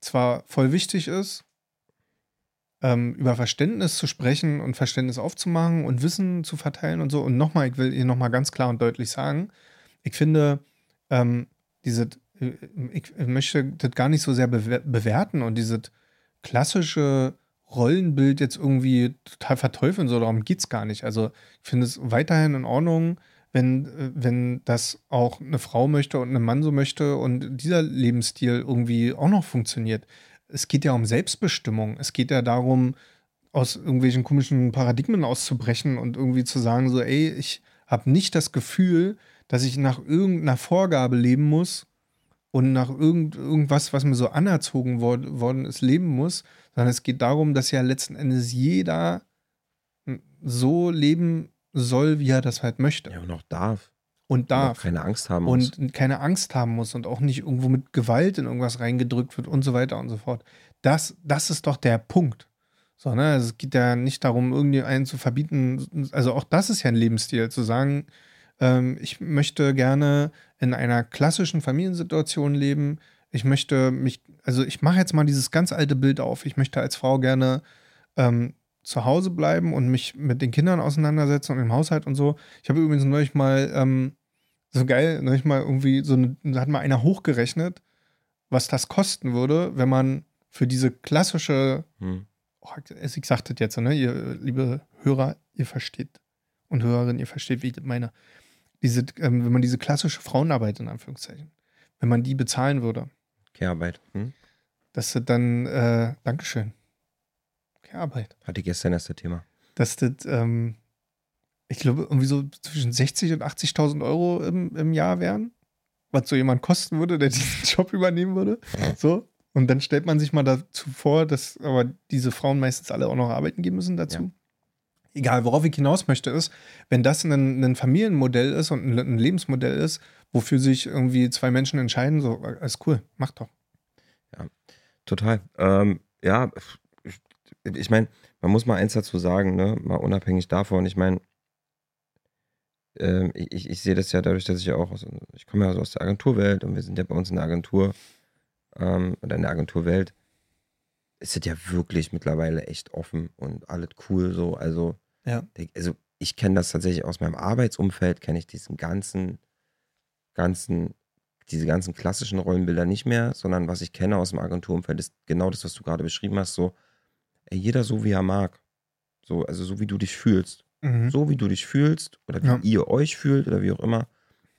zwar voll wichtig ist, ähm, über Verständnis zu sprechen und Verständnis aufzumachen und Wissen zu verteilen und so. Und nochmal, ich will hier nochmal ganz klar und deutlich sagen, ich finde, ähm, diese, äh, ich möchte das gar nicht so sehr bewerten und dieses klassische Rollenbild jetzt irgendwie total verteufeln, so darum geht es gar nicht. Also ich finde es weiterhin in Ordnung, wenn, äh, wenn das auch eine Frau möchte und ein Mann so möchte und dieser Lebensstil irgendwie auch noch funktioniert. Es geht ja um Selbstbestimmung. Es geht ja darum, aus irgendwelchen komischen Paradigmen auszubrechen und irgendwie zu sagen, so, ey, ich habe nicht das Gefühl, dass ich nach irgendeiner Vorgabe leben muss und nach irgend, irgendwas, was mir so anerzogen worden, worden ist, leben muss, sondern es geht darum, dass ja letzten Endes jeder so leben soll, wie er das halt möchte. Ja, und auch darf. Und darf. Und keine Angst haben muss. Und keine Angst haben muss und auch nicht irgendwo mit Gewalt in irgendwas reingedrückt wird und so weiter und so fort. Das, das ist doch der Punkt. So, ne? Also es geht ja nicht darum, irgendwie einen zu verbieten. Also auch das ist ja ein Lebensstil, zu sagen, ähm, ich möchte gerne in einer klassischen Familiensituation leben. Ich möchte mich, also ich mache jetzt mal dieses ganz alte Bild auf. Ich möchte als Frau gerne ähm, zu Hause bleiben und mich mit den Kindern auseinandersetzen und im Haushalt und so. Ich habe übrigens neulich mal, ähm, so geil, neulich mal irgendwie so eine, da hat mal einer hochgerechnet, was das kosten würde, wenn man für diese klassische, hm. oh, ich sagte das jetzt, ne, ihr liebe Hörer, ihr versteht und Hörerin, ihr versteht, wie ich das meine. Diese, ähm, wenn man diese klassische Frauenarbeit in Anführungszeichen, wenn man die bezahlen würde. Care-Arbeit. Hm? Dass dann, äh, Dankeschön Arbeit. Hatte gestern erst das Thema. Dass das, ähm, ich glaube, irgendwie so zwischen 60 und 80.000 Euro im, im Jahr wären, was so jemand kosten würde, der diesen Job übernehmen würde. So. Und dann stellt man sich mal dazu vor, dass aber diese Frauen meistens alle auch noch arbeiten gehen müssen dazu. Ja. Egal, worauf ich hinaus möchte, ist, wenn das ein, ein Familienmodell ist und ein, Lebensmodell ist, wofür sich irgendwie zwei Menschen entscheiden, so, alles cool, mach doch. Ja, total. Ähm, ja, ich meine, man muss mal eins dazu sagen, ne? mal unabhängig davon, ich meine, äh, ich, ich sehe das ja dadurch, dass ich ja auch aus, ich komme ja so aus der Agenturwelt und wir sind ja bei uns in der Agentur ähm, oder in der Agenturwelt, ist es ja wirklich mittlerweile echt offen und alles cool so. Also, ja. also ich kenne das tatsächlich aus meinem Arbeitsumfeld, kenne ich diesen ganzen, ganzen, diese ganzen klassischen Rollenbilder nicht mehr, sondern was ich kenne aus dem Agenturumfeld ist genau das, was du gerade beschrieben hast, so ey, jeder so, wie er mag. So, also so, wie du dich fühlst. Mhm. So, wie du dich fühlst oder wie ja. ihr euch fühlt oder wie auch immer,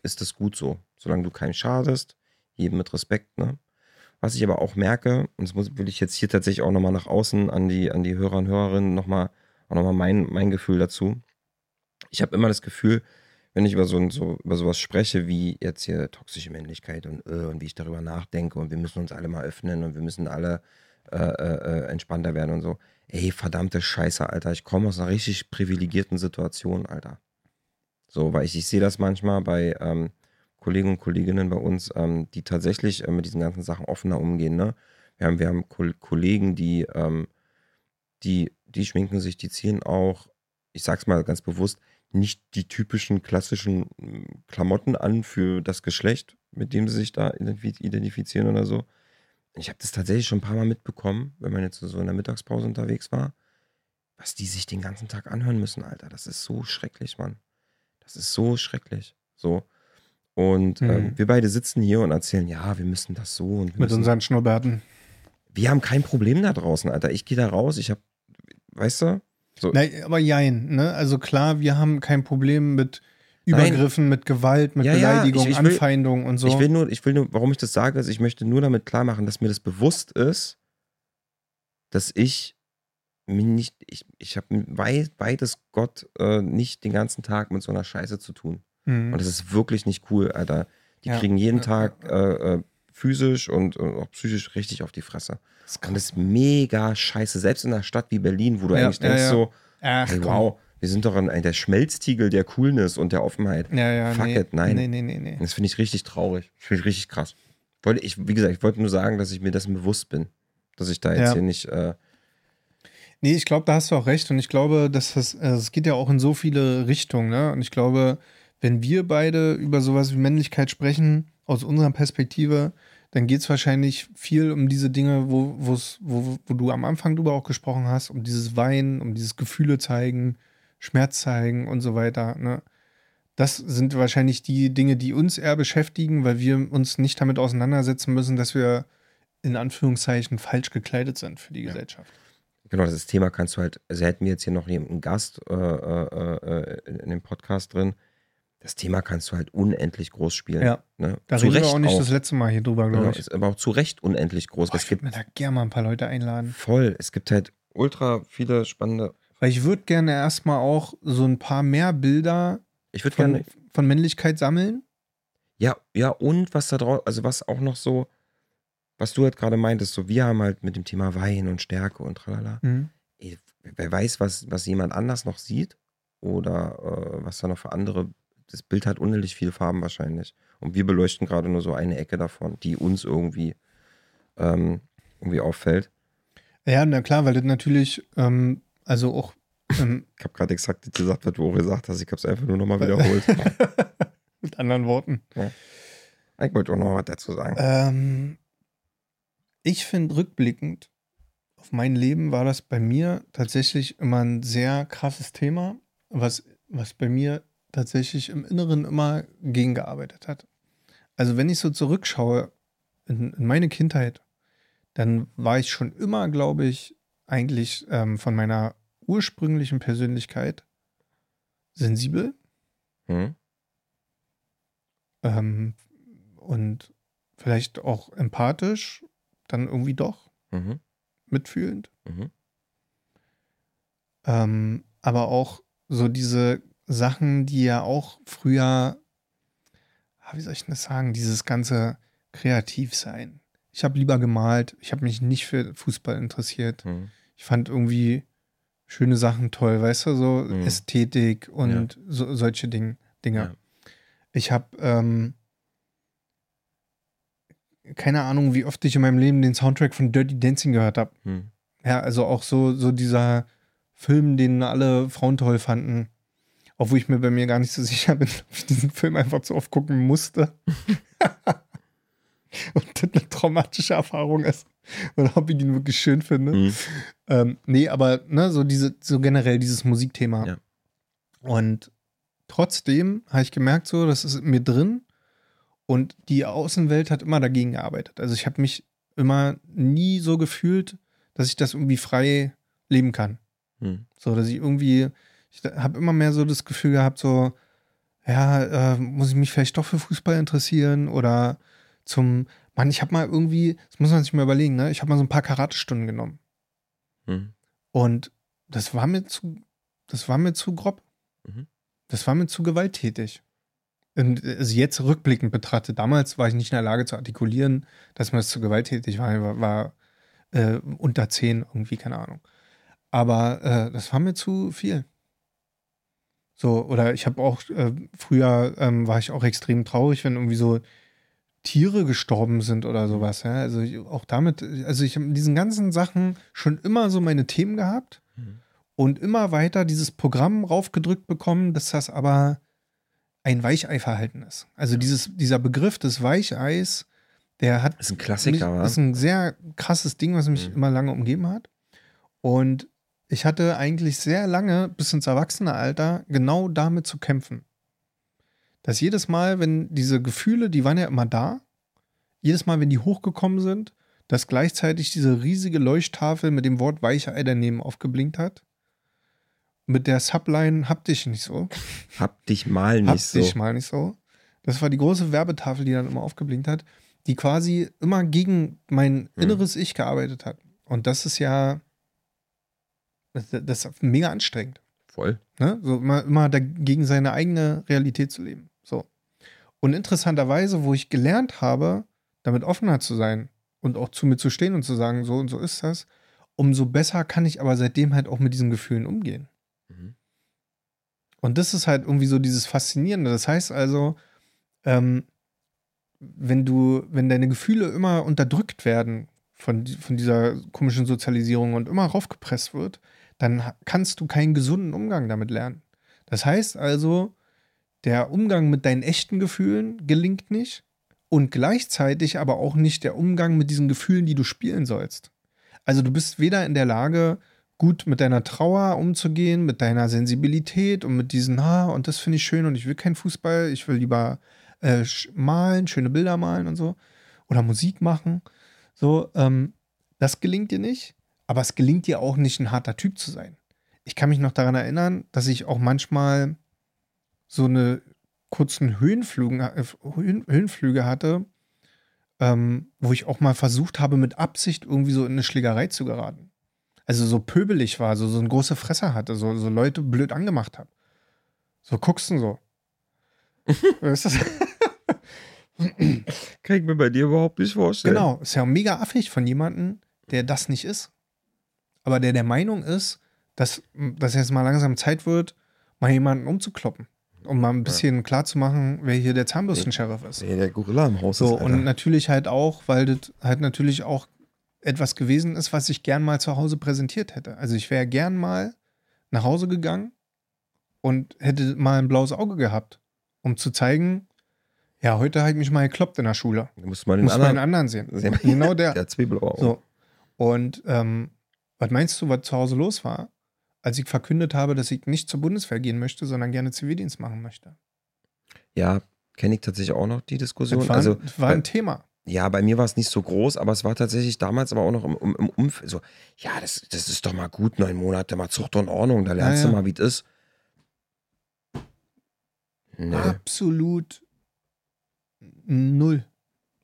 ist das gut so. Solange du keinen schadest, jedem mit Respekt, ne? Was ich aber auch merke, und das muss, will ich jetzt hier tatsächlich auch nochmal nach außen an die, an die Hörer und Hörerinnen nochmal, auch nochmal mein, mein Gefühl dazu. Ich habe immer das Gefühl, wenn ich über so, so über sowas spreche, wie jetzt hier toxische Männlichkeit und, äh, und wie ich darüber nachdenke und wir müssen uns alle mal öffnen und wir müssen alle äh, äh, entspannter werden und so. Ey, verdammte Scheiße, Alter. Ich komme aus einer richtig privilegierten Situation, Alter. So, weil ich, ich sehe das manchmal bei ähm, Kollegen und Kolleginnen bei uns, ähm, die tatsächlich äh, mit diesen ganzen Sachen offener umgehen. Ne? Wir haben, wir haben Ko Kollegen, die, ähm, die, die schminken sich, die ziehen auch, ich sag's mal ganz bewusst, nicht die typischen klassischen hm, Klamotten an für das Geschlecht, mit dem sie sich da identifizieren oder so, ich habe das tatsächlich schon ein paar Mal mitbekommen, wenn man jetzt so in der Mittagspause unterwegs war, was die sich den ganzen Tag anhören müssen, Alter. Das ist so schrecklich, Mann. Das ist so schrecklich. So. Und mhm. ähm, wir beide sitzen hier und erzählen, ja, wir müssen das so und Mit müssen, unseren Schnurrbärten. Wir haben kein Problem da draußen, Alter. Ich gehe da raus, ich habe, weißt du? So. Nein, aber jein, ne? Also klar, wir haben kein Problem mit Übergriffen, Nein. mit Gewalt, mit ja, Beleidigung, ja, ich, ich will, Anfeindung und so. Ich will nur, ich will nur, warum ich das sage, ist, ich möchte nur damit klar machen, dass mir das bewusst ist, dass ich mir nicht, ich, ich habe beides Gott äh, nicht den ganzen Tag mit so einer Scheiße zu tun. Mhm. Und das ist wirklich nicht cool, Alter. Die ja. kriegen jeden Tag äh, äh, physisch und, und, auch psychisch richtig auf die Fresse. Das und das ist mega scheiße. Selbst in einer Stadt wie Berlin, wo du eigentlich denkst so, Ach, hey, wow, wir sind doch an, der Schmelztiegel der Coolness und der Offenheit. Ja, ja, Fuck nee, it, nein. Nee, nee. Das finde ich richtig traurig. Das finde ich richtig krass. Wollte ich, wie gesagt, ich wollte nur sagen, dass ich mir dessen bewusst bin. Dass ich da jetzt ja. hier nicht. Äh nee, ich glaube, da hast du auch recht. Und ich glaube, dass das, also es geht ja auch in so viele Richtungen. Ne? Und ich glaube, wenn wir beide über sowas wie Männlichkeit sprechen, aus unserer Perspektive, dann geht es wahrscheinlich viel um diese Dinge, wo, wo, wo du am Anfang drüber auch gesprochen hast, um dieses Weinen, um dieses Gefühle zeigen, Schmerz zeigen und so weiter. Ne? das sind wahrscheinlich die Dinge, die uns eher beschäftigen, weil wir uns nicht damit auseinandersetzen müssen, dass wir in Anführungszeichen falsch gekleidet sind für die Ja. Gesellschaft. Genau, das Thema kannst du halt, also hätten wir jetzt hier noch einen Gast äh, äh, äh, in dem Podcast drin, das Thema kannst du halt unendlich groß spielen. Ja, ne? da zu reden wir Recht auch nicht auch. das letzte Mal hier drüber, glaube Genau, ich. ist aber auch zu Recht unendlich groß. Boah, ich würde mir da gerne mal ein paar Leute einladen. voll, es gibt halt ultra viele spannende. Weil ich würde gerne erstmal auch so ein paar mehr Bilder Ich von, gerne, von Männlichkeit sammeln. ja, ja, und was da drauf, also was auch noch so, was du halt gerade meintest, so wir haben halt mit dem Thema Wein und Stärke und tralala. Mhm. Ey, wer weiß, was, was jemand anders noch sieht oder äh, was da noch für andere. Das Bild hat unendlich viele Farben wahrscheinlich. Und wir beleuchten gerade nur so eine Ecke davon, die uns irgendwie, ähm, irgendwie auffällt. Ja, na klar, weil das natürlich, ähm, also auch ähm, Ich habe gerade exakt gesagt, was du auch gesagt hast. Ich habe es einfach nur nochmal wiederholt. mit anderen Worten. ich wollte auch noch was dazu sagen. Ähm, ich finde rückblickend auf mein Leben war das bei mir tatsächlich immer ein sehr krasses Thema, was, was bei mir tatsächlich im Inneren immer gegengearbeitet hat. Also wenn ich so zurückschaue in, in meine Kindheit, dann war ich schon immer, glaube ich, eigentlich ähm, von meiner ursprünglichen Persönlichkeit sensibel Hm? ähm, und vielleicht auch empathisch, dann irgendwie doch Mhm. mitfühlend. Mhm. Ähm, aber auch so diese Sachen, die ja auch früher, ah, wie soll ich denn das sagen, dieses ganze Kreativsein. Ich habe lieber gemalt, ich habe mich nicht für Fußball interessiert. Mhm. Ich fand irgendwie schöne Sachen toll, weißt du, so Mhm. Ästhetik und so, solche Ding, Dinge. Ja. Ich habe ähm, keine Ahnung, wie oft ich in meinem Leben den Soundtrack von Dirty Dancing gehört habe. Hm. Ja, also auch so, so dieser Film, den alle Frauen toll fanden. Obwohl ich mir bei mir gar nicht so sicher bin, ob ich diesen Film einfach zu oft gucken musste. Und das eine traumatische Erfahrung ist. Oder ob ich ihn wirklich schön finde. Mhm. Ähm, nee, aber ne, so diese, so generell dieses Musikthema. Ja. Und trotzdem habe ich gemerkt, so, das ist in mir drin. Und die Außenwelt hat immer dagegen gearbeitet. Also ich habe mich immer nie so gefühlt, dass ich das irgendwie frei leben kann. Hm. So, dass ich irgendwie, ich habe immer mehr so das Gefühl gehabt, so, ja, äh, muss ich mich vielleicht doch für Fußball interessieren oder zum, Mann, ich habe mal irgendwie, das muss man sich mal überlegen, ne? Ich habe mal so ein paar Karatestunden genommen. Hm. Und das war mir zu, das war mir zu grob. Mhm. Das war mir zu gewalttätig. Und also jetzt rückblickend betrachtet, damals war ich nicht in der Lage zu artikulieren, dass mir das zu gewalttätig war. Ich war, war äh, unter zehn irgendwie, keine Ahnung. Aber äh, das war mir zu viel. So, oder ich habe auch, äh, früher ähm, war ich auch extrem traurig, wenn irgendwie so Tiere gestorben sind oder sowas. Ja? Also ich, auch damit, also ich habe in diesen ganzen Sachen schon immer so meine Themen gehabt Mhm. und immer weiter dieses Programm raufgedrückt bekommen, dass das aber ein Weicheiverhalten ist. Also dieses, dieser Begriff des Weicheis, der hat Ist ein mich, Klassiker, wa? ist ein sehr krasses Ding, was mich Mhm. immer lange umgeben hat. Und ich hatte eigentlich sehr lange bis ins Erwachsenealter genau damit zu kämpfen. Dass jedes Mal, wenn diese Gefühle, die waren ja immer da, jedes Mal, wenn die hochgekommen sind, dass gleichzeitig diese riesige Leuchttafel mit dem Wort Weichei daneben aufgeblinkt hat. Mit der Subline hab dich nicht so. Hab dich mal nicht Hab so. dich mal nicht so. Das war die große Werbetafel, die dann immer aufgeblinkt hat, die quasi immer gegen mein Mhm. inneres Ich gearbeitet hat. Und das ist ja das, das ist mega anstrengend. Voll. Ne? So immer, immer dagegen seine eigene Realität zu leben. So. Und interessanterweise, wo ich gelernt habe, damit offener zu sein und auch zu mir zu stehen und zu sagen, so und so ist das, umso besser kann ich aber seitdem halt auch mit diesen Gefühlen umgehen. Mhm. Und das ist halt irgendwie so dieses Faszinierende. Das heißt also, ähm, wenn du, wenn deine Gefühle immer unterdrückt werden von, von dieser komischen Sozialisierung und immer raufgepresst wird, dann kannst du keinen gesunden Umgang damit lernen. Das heißt also, der Umgang mit deinen echten Gefühlen gelingt nicht und gleichzeitig aber auch nicht der Umgang mit diesen Gefühlen, die du spielen sollst. Also du bist weder in der Lage, gut mit deiner Trauer umzugehen, mit deiner Sensibilität und mit diesen, ha, und das finde ich schön und ich will keinen Fußball, ich will lieber äh, malen, schöne Bilder malen und so. Oder Musik machen. So, ähm, das gelingt dir nicht, aber es gelingt dir auch nicht, ein harter Typ zu sein. Ich kann mich noch daran erinnern, dass ich auch manchmal so eine kurzen Höhenflüge, äh, Höhenflüge hatte, ähm, wo ich auch mal versucht habe, mit Absicht irgendwie so in eine Schlägerei zu geraten. Also so pöbelig war, so, so eine große Fresse hatte, so, so Leute blöd angemacht habe. So guckst du so. weißt du? Kann ich mir bei dir überhaupt nicht vorstellen. Genau, ist ja mega affig von jemandem, der das nicht ist. Aber der der Meinung ist, dass, dass jetzt mal langsam Zeit wird, mal jemanden umzukloppen. Um mal ein bisschen ja. klarzumachen, wer hier der Zahnbürsten-Sheriff ist. Wer der Gorilla im Haus so, ist. Alter. Und natürlich halt auch, weil das halt natürlich auch etwas gewesen ist, was ich gern mal zu Hause präsentiert hätte. Also ich wäre gern mal nach Hause gegangen und hätte mal ein blaues Auge gehabt, um zu zeigen, ja, heute habe ich mich mal gekloppt in der Schule. Du musst mal den Muss anderen, mal den anderen sehen. Genau der. der Zwiebelauge. So. Und ähm, was meinst du, was zu Hause los war, als ich verkündet habe, dass ich nicht zur Bundeswehr gehen möchte, sondern gerne Zivildienst machen möchte? Ja, kenne ich tatsächlich auch noch die Diskussion. Das war, also, das war ein Thema. Ja, bei mir war es nicht so groß, aber es war tatsächlich damals aber auch noch im, im, im Umfeld so, ja, das, das ist doch mal gut, neun Monate, mal Zucht und Ordnung, da lernst Ja, du ja. mal, wie es ist. Nee. Absolut null.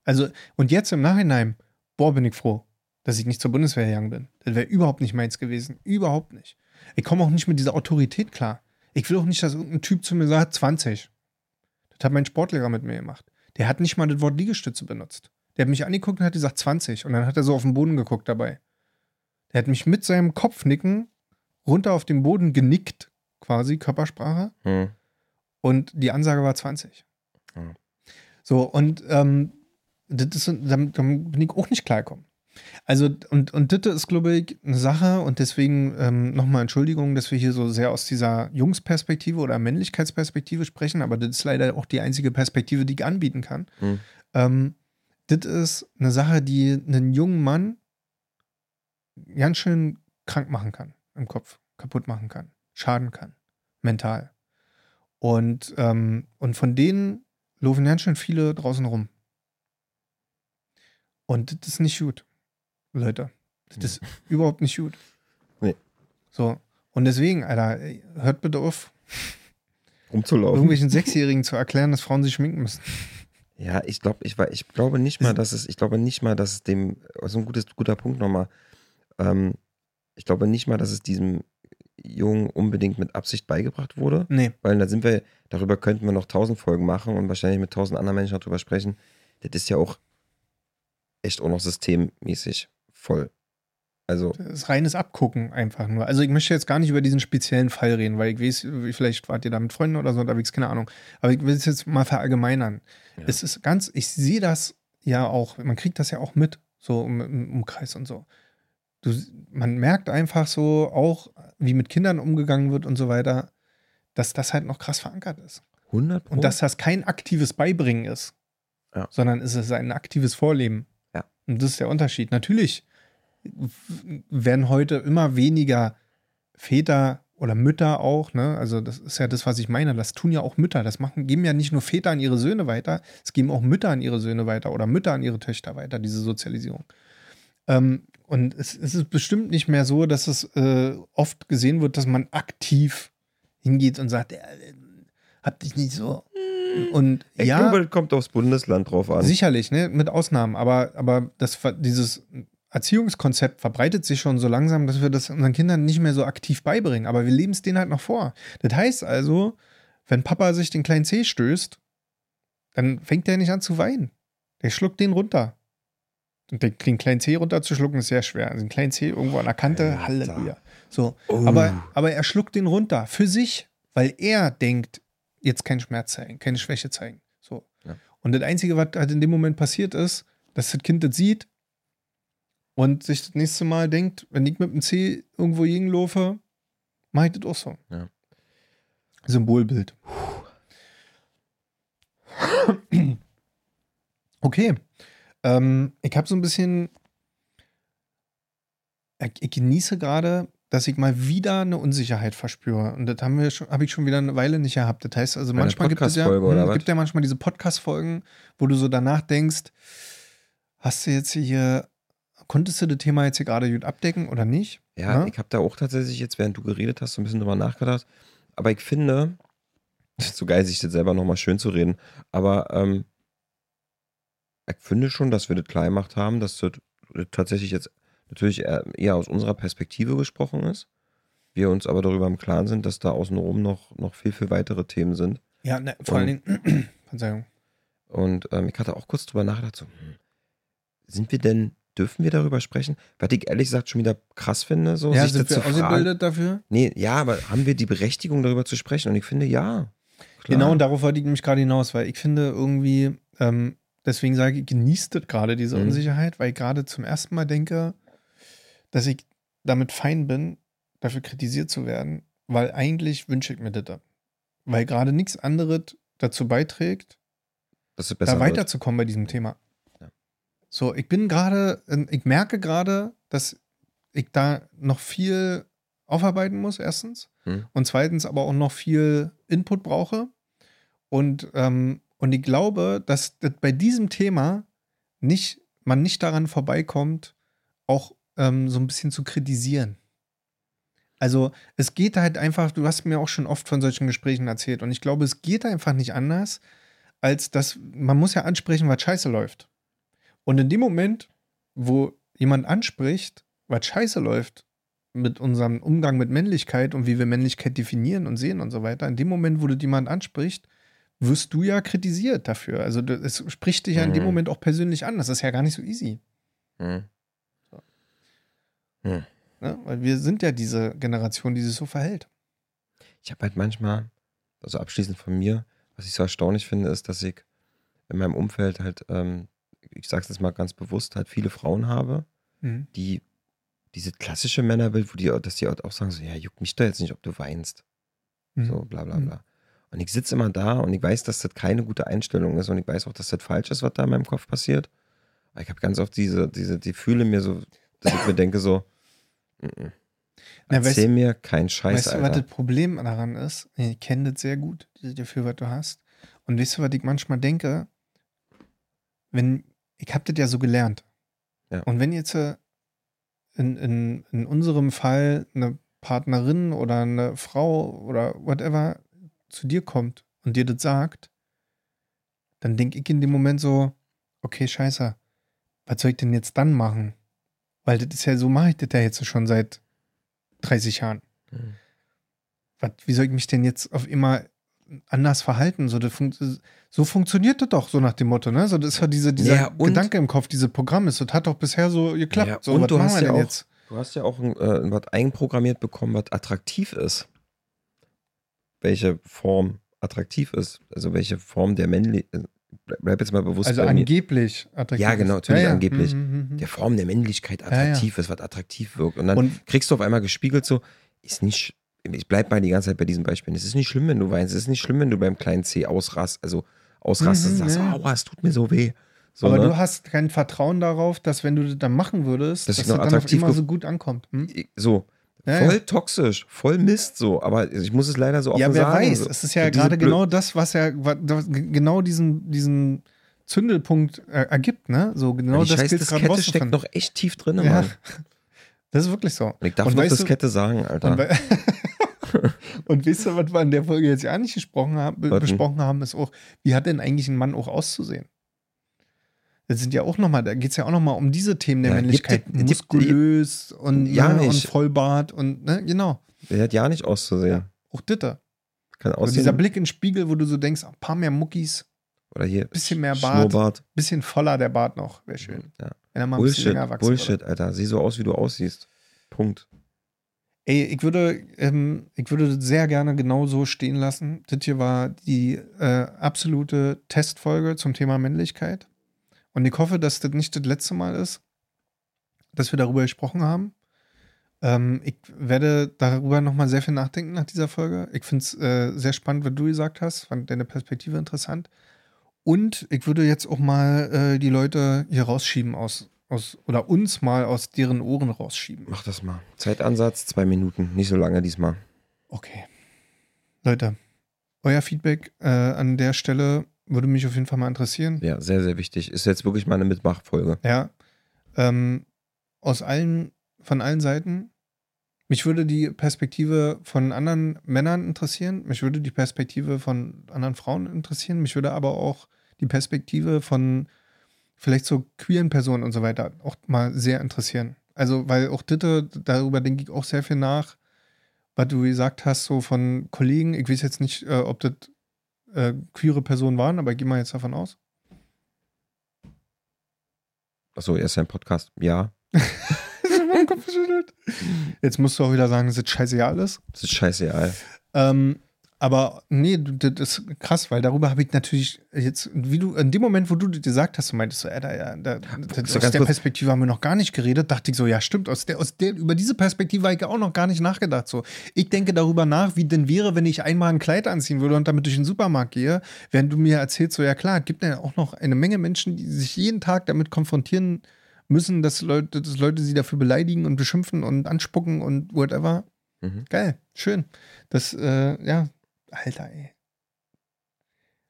Also, und jetzt im Nachhinein, boah, bin ich froh, dass ich nicht zur Bundeswehr gegangen bin. Das wäre überhaupt nicht meins gewesen. Überhaupt nicht. Ich komme auch nicht mit dieser Autorität klar. Ich will auch nicht, dass irgendein Typ zu mir sagt, 20. Das hat mein Sportlehrer mit mir gemacht. Der hat nicht mal das Wort Liegestütze benutzt. Der hat mich angeguckt und hat gesagt 20. Und dann hat er so auf den Boden geguckt dabei. Der hat mich mit seinem Kopfnicken runter auf den Boden genickt, quasi, Körpersprache. Hm. Und die Ansage war 20. Ja. So, und ähm, das ist, damit, damit bin ich auch nicht klargekommen. Also, und, und das ist, glaube ich, eine Sache, und deswegen ähm, nochmal Entschuldigung, dass wir hier so sehr aus dieser Jungsperspektive oder Männlichkeitsperspektive sprechen, aber das ist leider auch die einzige Perspektive, die ich anbieten kann. Hm. Ähm, das ist eine Sache, die einen jungen Mann ganz schön krank machen kann im Kopf, kaputt machen kann, schaden kann, mental. Und, ähm, und von denen laufen ganz schön viele draußen rum. Und das ist nicht gut, Leute. Das ist überhaupt nicht gut. Nee. So. Und deswegen, Alter, hört bitte auf, Rumzulaufen. irgendwelchen Sechsjährigen zu erklären, dass Frauen sich schminken müssen. Ja, ich glaube, ich, ich glaube nicht mal, dass es, ich glaube nicht mal, dass es dem, also ein gutes, guter Punkt nochmal, ähm, ich glaube nicht mal, dass es diesem Jungen unbedingt mit Absicht beigebracht wurde, Nee. weil da sind wir, darüber könnten wir noch tausend Folgen machen und wahrscheinlich mit tausend anderen Menschen darüber sprechen. Das ist ja auch echt auch noch systemmäßig voll. Also, Das ist reines Abgucken einfach nur. Also ich möchte jetzt gar nicht über diesen speziellen Fall reden, weil ich weiß, vielleicht wart ihr da mit Freunden oder so unterwegs, keine Ahnung. Aber ich will es jetzt mal verallgemeinern. Ja. Es ist ganz, ich sehe das ja auch, man kriegt das ja auch mit, so im, im Umkreis und so. Du, man merkt einfach so auch, wie mit Kindern umgegangen wird und so weiter, dass das halt noch krass verankert ist. 100 Und dass das kein aktives Beibringen ist, Ja. sondern es ist ein aktives Vorleben. Ja. Und das ist der Unterschied. Natürlich werden heute immer weniger Väter oder Mütter auch, ne? Also das ist ja das, was ich meine. Das tun ja auch Mütter. Das machen, geben ja nicht nur Väter an ihre Söhne weiter, es geben auch Mütter an ihre Söhne weiter oder Mütter an ihre Töchter weiter, diese Sozialisierung. Ähm, und es, es ist bestimmt nicht mehr so, dass es äh, oft gesehen wird, dass man aktiv hingeht und sagt, äh, hab dich nicht so. Und ich ja, glaube, das kommt aufs Bundesland drauf an. Sicherlich, ne, mit Ausnahmen, aber, aber das, dieses Erziehungskonzept verbreitet sich schon so langsam, dass wir das unseren Kindern nicht mehr so aktiv beibringen, aber wir leben es denen halt noch vor. Das heißt also, wenn Papa sich den kleinen Zeh stößt, dann fängt der nicht an zu weinen. Der schluckt den runter. Und den, kleinen Zeh runterzuschlucken ist sehr schwer. Also den kleinen Zeh irgendwo an der Kante, Alter. Halleluja. So, Oh. aber, aber er schluckt den runter für sich, weil er denkt, jetzt keinen Schmerz zeigen, keine Schwäche zeigen. So. Ja. Und das Einzige, was halt in dem Moment passiert ist, dass das Kind das sieht und sich das nächste Mal denkt, wenn ich mit dem C irgendwo gegenlaufe, mach ich das auch so. Ja. Symbolbild. Okay. Ähm, ich habe so ein bisschen. Ich, ich genieße gerade dass ich mal wieder eine Unsicherheit verspüre. Und das haben wir schon, habe ich schon wieder eine Weile nicht gehabt. Das heißt also, Bei einer manchmal gibt es ja, hm, gibt ja manchmal diese Podcast-Folgen, wo du so danach denkst, hast du jetzt hier, konntest du das Thema jetzt hier gerade gut abdecken oder nicht? Ja, Ne? ich habe da auch tatsächlich jetzt, während du geredet hast, so ein bisschen drüber nachgedacht. Aber ich finde, so geil, sich das selber nochmal schön zu reden, aber ähm, ich finde schon, dass wir das klar gemacht haben, dass das tatsächlich jetzt natürlich eher, aus unserer Perspektive gesprochen ist. Wir uns aber darüber im Klaren sind, dass da außenrum noch, noch viel, viel weitere Themen sind. Ja, ne, vor allen Dingen, Verzeihung. Und ähm, ich hatte auch kurz drüber nachgedacht, so, hm, sind wir denn, dürfen wir darüber sprechen? Was ich ehrlich gesagt schon wieder krass finde, so Ja, sich sind wir ausgebildet dafür? Nee, ja, aber haben wir die Berechtigung, darüber zu sprechen? Und ich finde, ja. Klar. Genau, und darauf wollte ich nämlich gerade hinaus, weil ich finde irgendwie, ähm, deswegen sage ich, genießt das gerade diese Mhm. Unsicherheit, weil ich gerade zum ersten Mal denke, dass ich damit fein bin, dafür kritisiert zu werden, weil eigentlich wünsche ich mir das. Weil gerade nichts anderes dazu beiträgt, dass es besser da wird. weiterzukommen bei diesem Thema. So, ich bin gerade, ich merke gerade, dass ich da noch viel aufarbeiten muss, erstens. Hm. Und zweitens aber auch noch viel Input brauche. Und, ähm, und ich glaube, dass das bei diesem Thema nicht, man nicht daran vorbeikommt, auch ähm, so ein bisschen zu kritisieren. Also es geht halt einfach, du hast mir auch schon oft von solchen Gesprächen erzählt und ich glaube, es geht einfach nicht anders, als dass man muss ja ansprechen, was scheiße läuft. Und in dem Moment, wo jemand anspricht, was scheiße läuft mit unserem Umgang mit Männlichkeit und wie wir Männlichkeit definieren und sehen und so weiter, in dem Moment, wo du jemand anspricht, wirst du ja kritisiert dafür. Also es spricht dich ja in dem Mhm. Moment auch persönlich an. Das ist ja gar nicht so easy. Hm. Ne? Weil wir sind ja diese Generation, die sich so verhält. Ich habe halt manchmal, also abschließend von mir, was ich so erstaunlich finde, ist, dass ich in meinem Umfeld halt, ähm, ich sage es jetzt mal ganz bewusst, halt viele Frauen habe, Mhm. die diese klassische Männerbild, wo die, dass die auch sagen so, ja, juckt mich da jetzt nicht, ob du weinst. Mhm. So, bla bla Mhm. bla. Und ich sitze immer da und ich weiß, dass das keine gute Einstellung ist und ich weiß auch, dass das falsch ist, was da in meinem Kopf passiert. Aber ich habe ganz oft diese, diese, die fühle mir so, dass ich mir denke so, mm, mm. Na, weißt- erzähl mir keinen Scheiß, weißt du, was Alter. das Problem daran ist? Ich kenne das sehr gut, dieses Gefühl, was du hast. Und weißt du, was ich manchmal denke? Wenn, ich habe das ja so gelernt. Ja. Und wenn jetzt äh, in, in, in unserem Fall eine Partnerin oder eine Frau oder whatever zu dir kommt und dir das sagt, dann denke ich in dem Moment so, okay, scheiße, was soll ich denn jetzt dann machen? Weil das ist ja so, mache ich das ja jetzt schon seit 30 Jahren. Mhm. Was, wie soll ich mich denn jetzt auf immer anders verhalten? So, funkt, so funktioniert das doch, so nach dem Motto, ne? So, das ist ja diese, dieser Ja, Gedanke im Kopf, diese Programm ist, das hat doch bisher so geklappt. Ja, so, und du hast ja auch- jetzt? Du hast ja auch ein, äh, was einprogrammiert bekommen, was attraktiv ist. Welche Form attraktiv ist. Also welche Form der Männlichkeit. Bleib jetzt mal bewusst Also bei mir. angeblich attraktiv. Ja, genau, natürlich angeblich. Mhm, mhm, mhm. Der Form der Männlichkeit ja. attraktiv ist, was attraktiv wirkt. Und dann Und kriegst du auf einmal gespiegelt so, ist nicht, ich bleib mal die ganze Zeit bei diesen Beispielen. Es ist nicht schlimm, wenn du weinst. Es ist nicht schlimm, wenn du beim kleinen C ausrast, also ausrastest Mhm, und sagst, ja. aua, es tut mir so weh. So, aber ne? du hast kein Vertrauen darauf, dass wenn du das dann machen würdest, Dass dass, das dann auf immer so gut ankommt. Hm? so, Ja, voll ja. toxisch, voll Mist so. Aber ich muss es leider so offen Ja, wer sagen. weiß. so. Es ist ja gerade genau das, was ja wa- das- genau diesen, diesen Zündelpunkt äh, ergibt, ne? So genau das scheiß gilt gerade Diskette steckt noch echt tief drin, Ja. Mann. Das ist wirklich so. Und ich darf Und noch du- Diskette sagen, Alter. Und, und weißt du, was wir in der Folge jetzt ja nicht gesprochen haben, be- besprochen haben, ist auch, wie hat denn eigentlich ein Mann auch auszusehen? Das sind ja auch nochmal, da geht es ja auch nochmal um diese Themen der Ja, Männlichkeit. gibt- gibt- Muskulös und, Ja, und. Vollbart und, ne, genau. Der hat ja nicht auszusehen. Auch Ditter. Kann Also aussehen. dieser Blick in den Spiegel, wo du so denkst, ein paar mehr Muckis, Oder hier. bisschen mehr Bart. Bisschen voller der Bart noch, wäre schön. Ja. Wenn er mal ein bisschen Bullshit, länger wachsen Bullshit, Alter. Sieh so aus, wie du aussiehst. Punkt. Ey, ich würde, ähm, ich würde sehr gerne genau so stehen lassen. Das hier war die äh, absolute Testfolge zum Thema Männlichkeit. Und ich hoffe, dass das nicht das letzte Mal ist, dass wir darüber gesprochen haben. Ähm, ich werde darüber nochmal sehr viel nachdenken nach dieser Folge. Ich finde es äh, sehr spannend, was du gesagt hast. Fand deine Perspektive interessant. Und ich würde jetzt auch mal äh, die Leute hier rausschieben aus, aus oder uns mal aus deren Ohren rausschieben. Mach das mal. Zeitansatz, zwei Minuten. Nicht so lange diesmal. Okay. Leute, euer Feedback äh, an der Stelle würde mich auf jeden Fall mal interessieren. Ja, sehr, sehr wichtig. Ist jetzt wirklich mal eine Mitmachfolge. Ja. Ähm, aus allen, von allen Seiten. Mich würde die Perspektive von anderen Männern interessieren. Mich würde die Perspektive von anderen Frauen interessieren. Mich würde aber auch die Perspektive von vielleicht so queeren Personen und so weiter auch mal sehr interessieren. Also, weil auch Ditte, darüber denke ich auch sehr viel nach, was du gesagt hast, so von Kollegen. Ich weiß jetzt nicht, äh, ob das äh, queere Personen waren, aber ich gehe mal jetzt davon aus. Achso, er ist ja ein Podcast. Ja. Jetzt musst du auch wieder sagen, es scheißegal ist. Das ist scheißegal. Ähm, aber nee, das ist krass, weil darüber habe ich natürlich jetzt, wie du, in dem Moment, wo du das gesagt hast, du meintest so, Alter, ja, da, das, aus der Perspektive haben wir noch gar nicht geredet, dachte ich so, ja, stimmt, aus der, aus der, über diese Perspektive habe ich auch noch gar nicht nachgedacht. So, ich denke darüber nach, wie denn wäre, wenn ich einmal ein Kleid anziehen würde und damit durch den Supermarkt gehe, während du mir erzählst, so, ja klar, es gibt ja auch noch eine Menge Menschen, die sich jeden Tag damit konfrontieren müssen, dass Leute, dass Leute sie dafür beleidigen und beschimpfen und anspucken und whatever. Mhm. Geil, schön. Das, äh, ja, Alter, ey.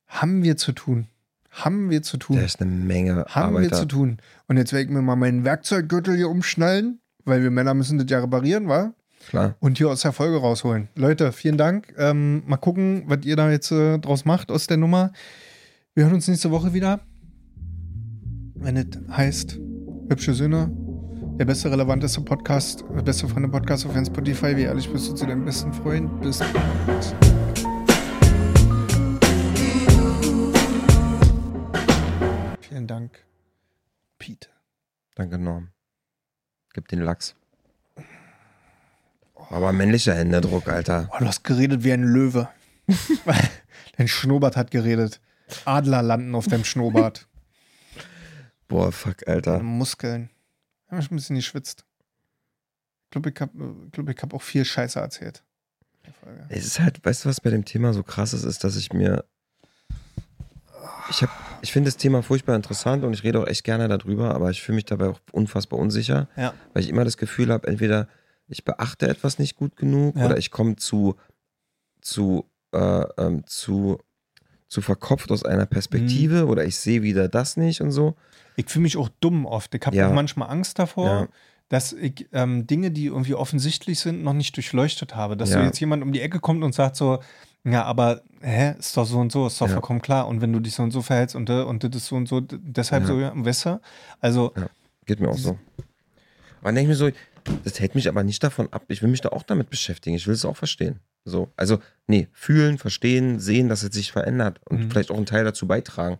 Haben wir zu tun. Haben wir zu tun. Da ist eine Menge Haben Arbeiter. wir zu tun. Und jetzt werde ich mir mal meinen Werkzeuggürtel hier umschnallen, weil wir Männer müssen das ja reparieren, wa? Klar. Und hier aus der Folge rausholen. Leute, vielen Dank. Ähm, mal gucken, was ihr da jetzt äh, draus macht aus der Nummer. Wir hören uns nächste Woche wieder. Wenn es heißt, hübsche Söhne, der beste, relevanteste Podcast, der beste Freunde-Podcast auf Spotify. Wie ehrlich bist du zu deinem besten Freund? Bis Pete. Danke, Norm. Gib den Lachs. Aber männlicher Händedruck, Alter. Oh, du hast geredet wie ein Löwe. Dein Schnurrbart hat geredet. Adler landen auf deinem Schnurrbart. Boah, fuck, Alter. Deine Muskeln. Ich habe ein bisschen geschwitzt. Ich glaube, ich habe glaub, hab auch viel Scheiße erzählt. Es ist halt, weißt du, was bei dem Thema so krass ist, ist, dass ich mir. Ich habe ich finde das Thema furchtbar interessant und ich rede auch echt gerne darüber, aber ich fühle mich dabei auch unfassbar unsicher, ja. weil ich immer das Gefühl habe, entweder ich beachte etwas nicht gut genug ja. oder ich komme zu, zu, äh, ähm, zu, zu verkopft aus einer Perspektive mhm. oder ich sehe wieder das nicht und so. Ich fühle mich auch dumm oft. Ich habe ja. auch manchmal Angst davor, dass ich ähm, Dinge, die irgendwie offensichtlich sind, noch nicht durchleuchtet habe. Dass so jetzt jemand um die Ecke kommt und sagt so, ja, aber hä, ist doch so und so, ist doch ja. vollkommen klar. Und wenn du dich so und so verhältst und, und das ist so und so, deshalb ja. so, ja, weißt du? Also. Ja, geht mir auch so. Aber dann denke ich mir so, das hält mich aber nicht davon ab. Ich will mich da auch damit beschäftigen. Ich will es auch verstehen. So, also, nee, fühlen, verstehen, sehen, dass es sich verändert und mhm. vielleicht auch einen Teil dazu beitragen.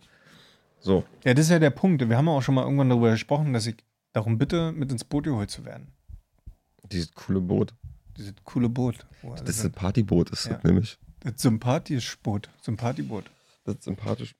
So. Ja, das ist ja der Punkt. Wir haben auch schon mal irgendwann darüber gesprochen, dass ich darum bitte, mit ins Boot geholt zu werden. Dieses coole Boot. Dieses coole Boot. Das ist ein Partyboot, ist ja. das nämlich. Das Sympathisch-Boot. Sympathiboot. Das ist sympathisch.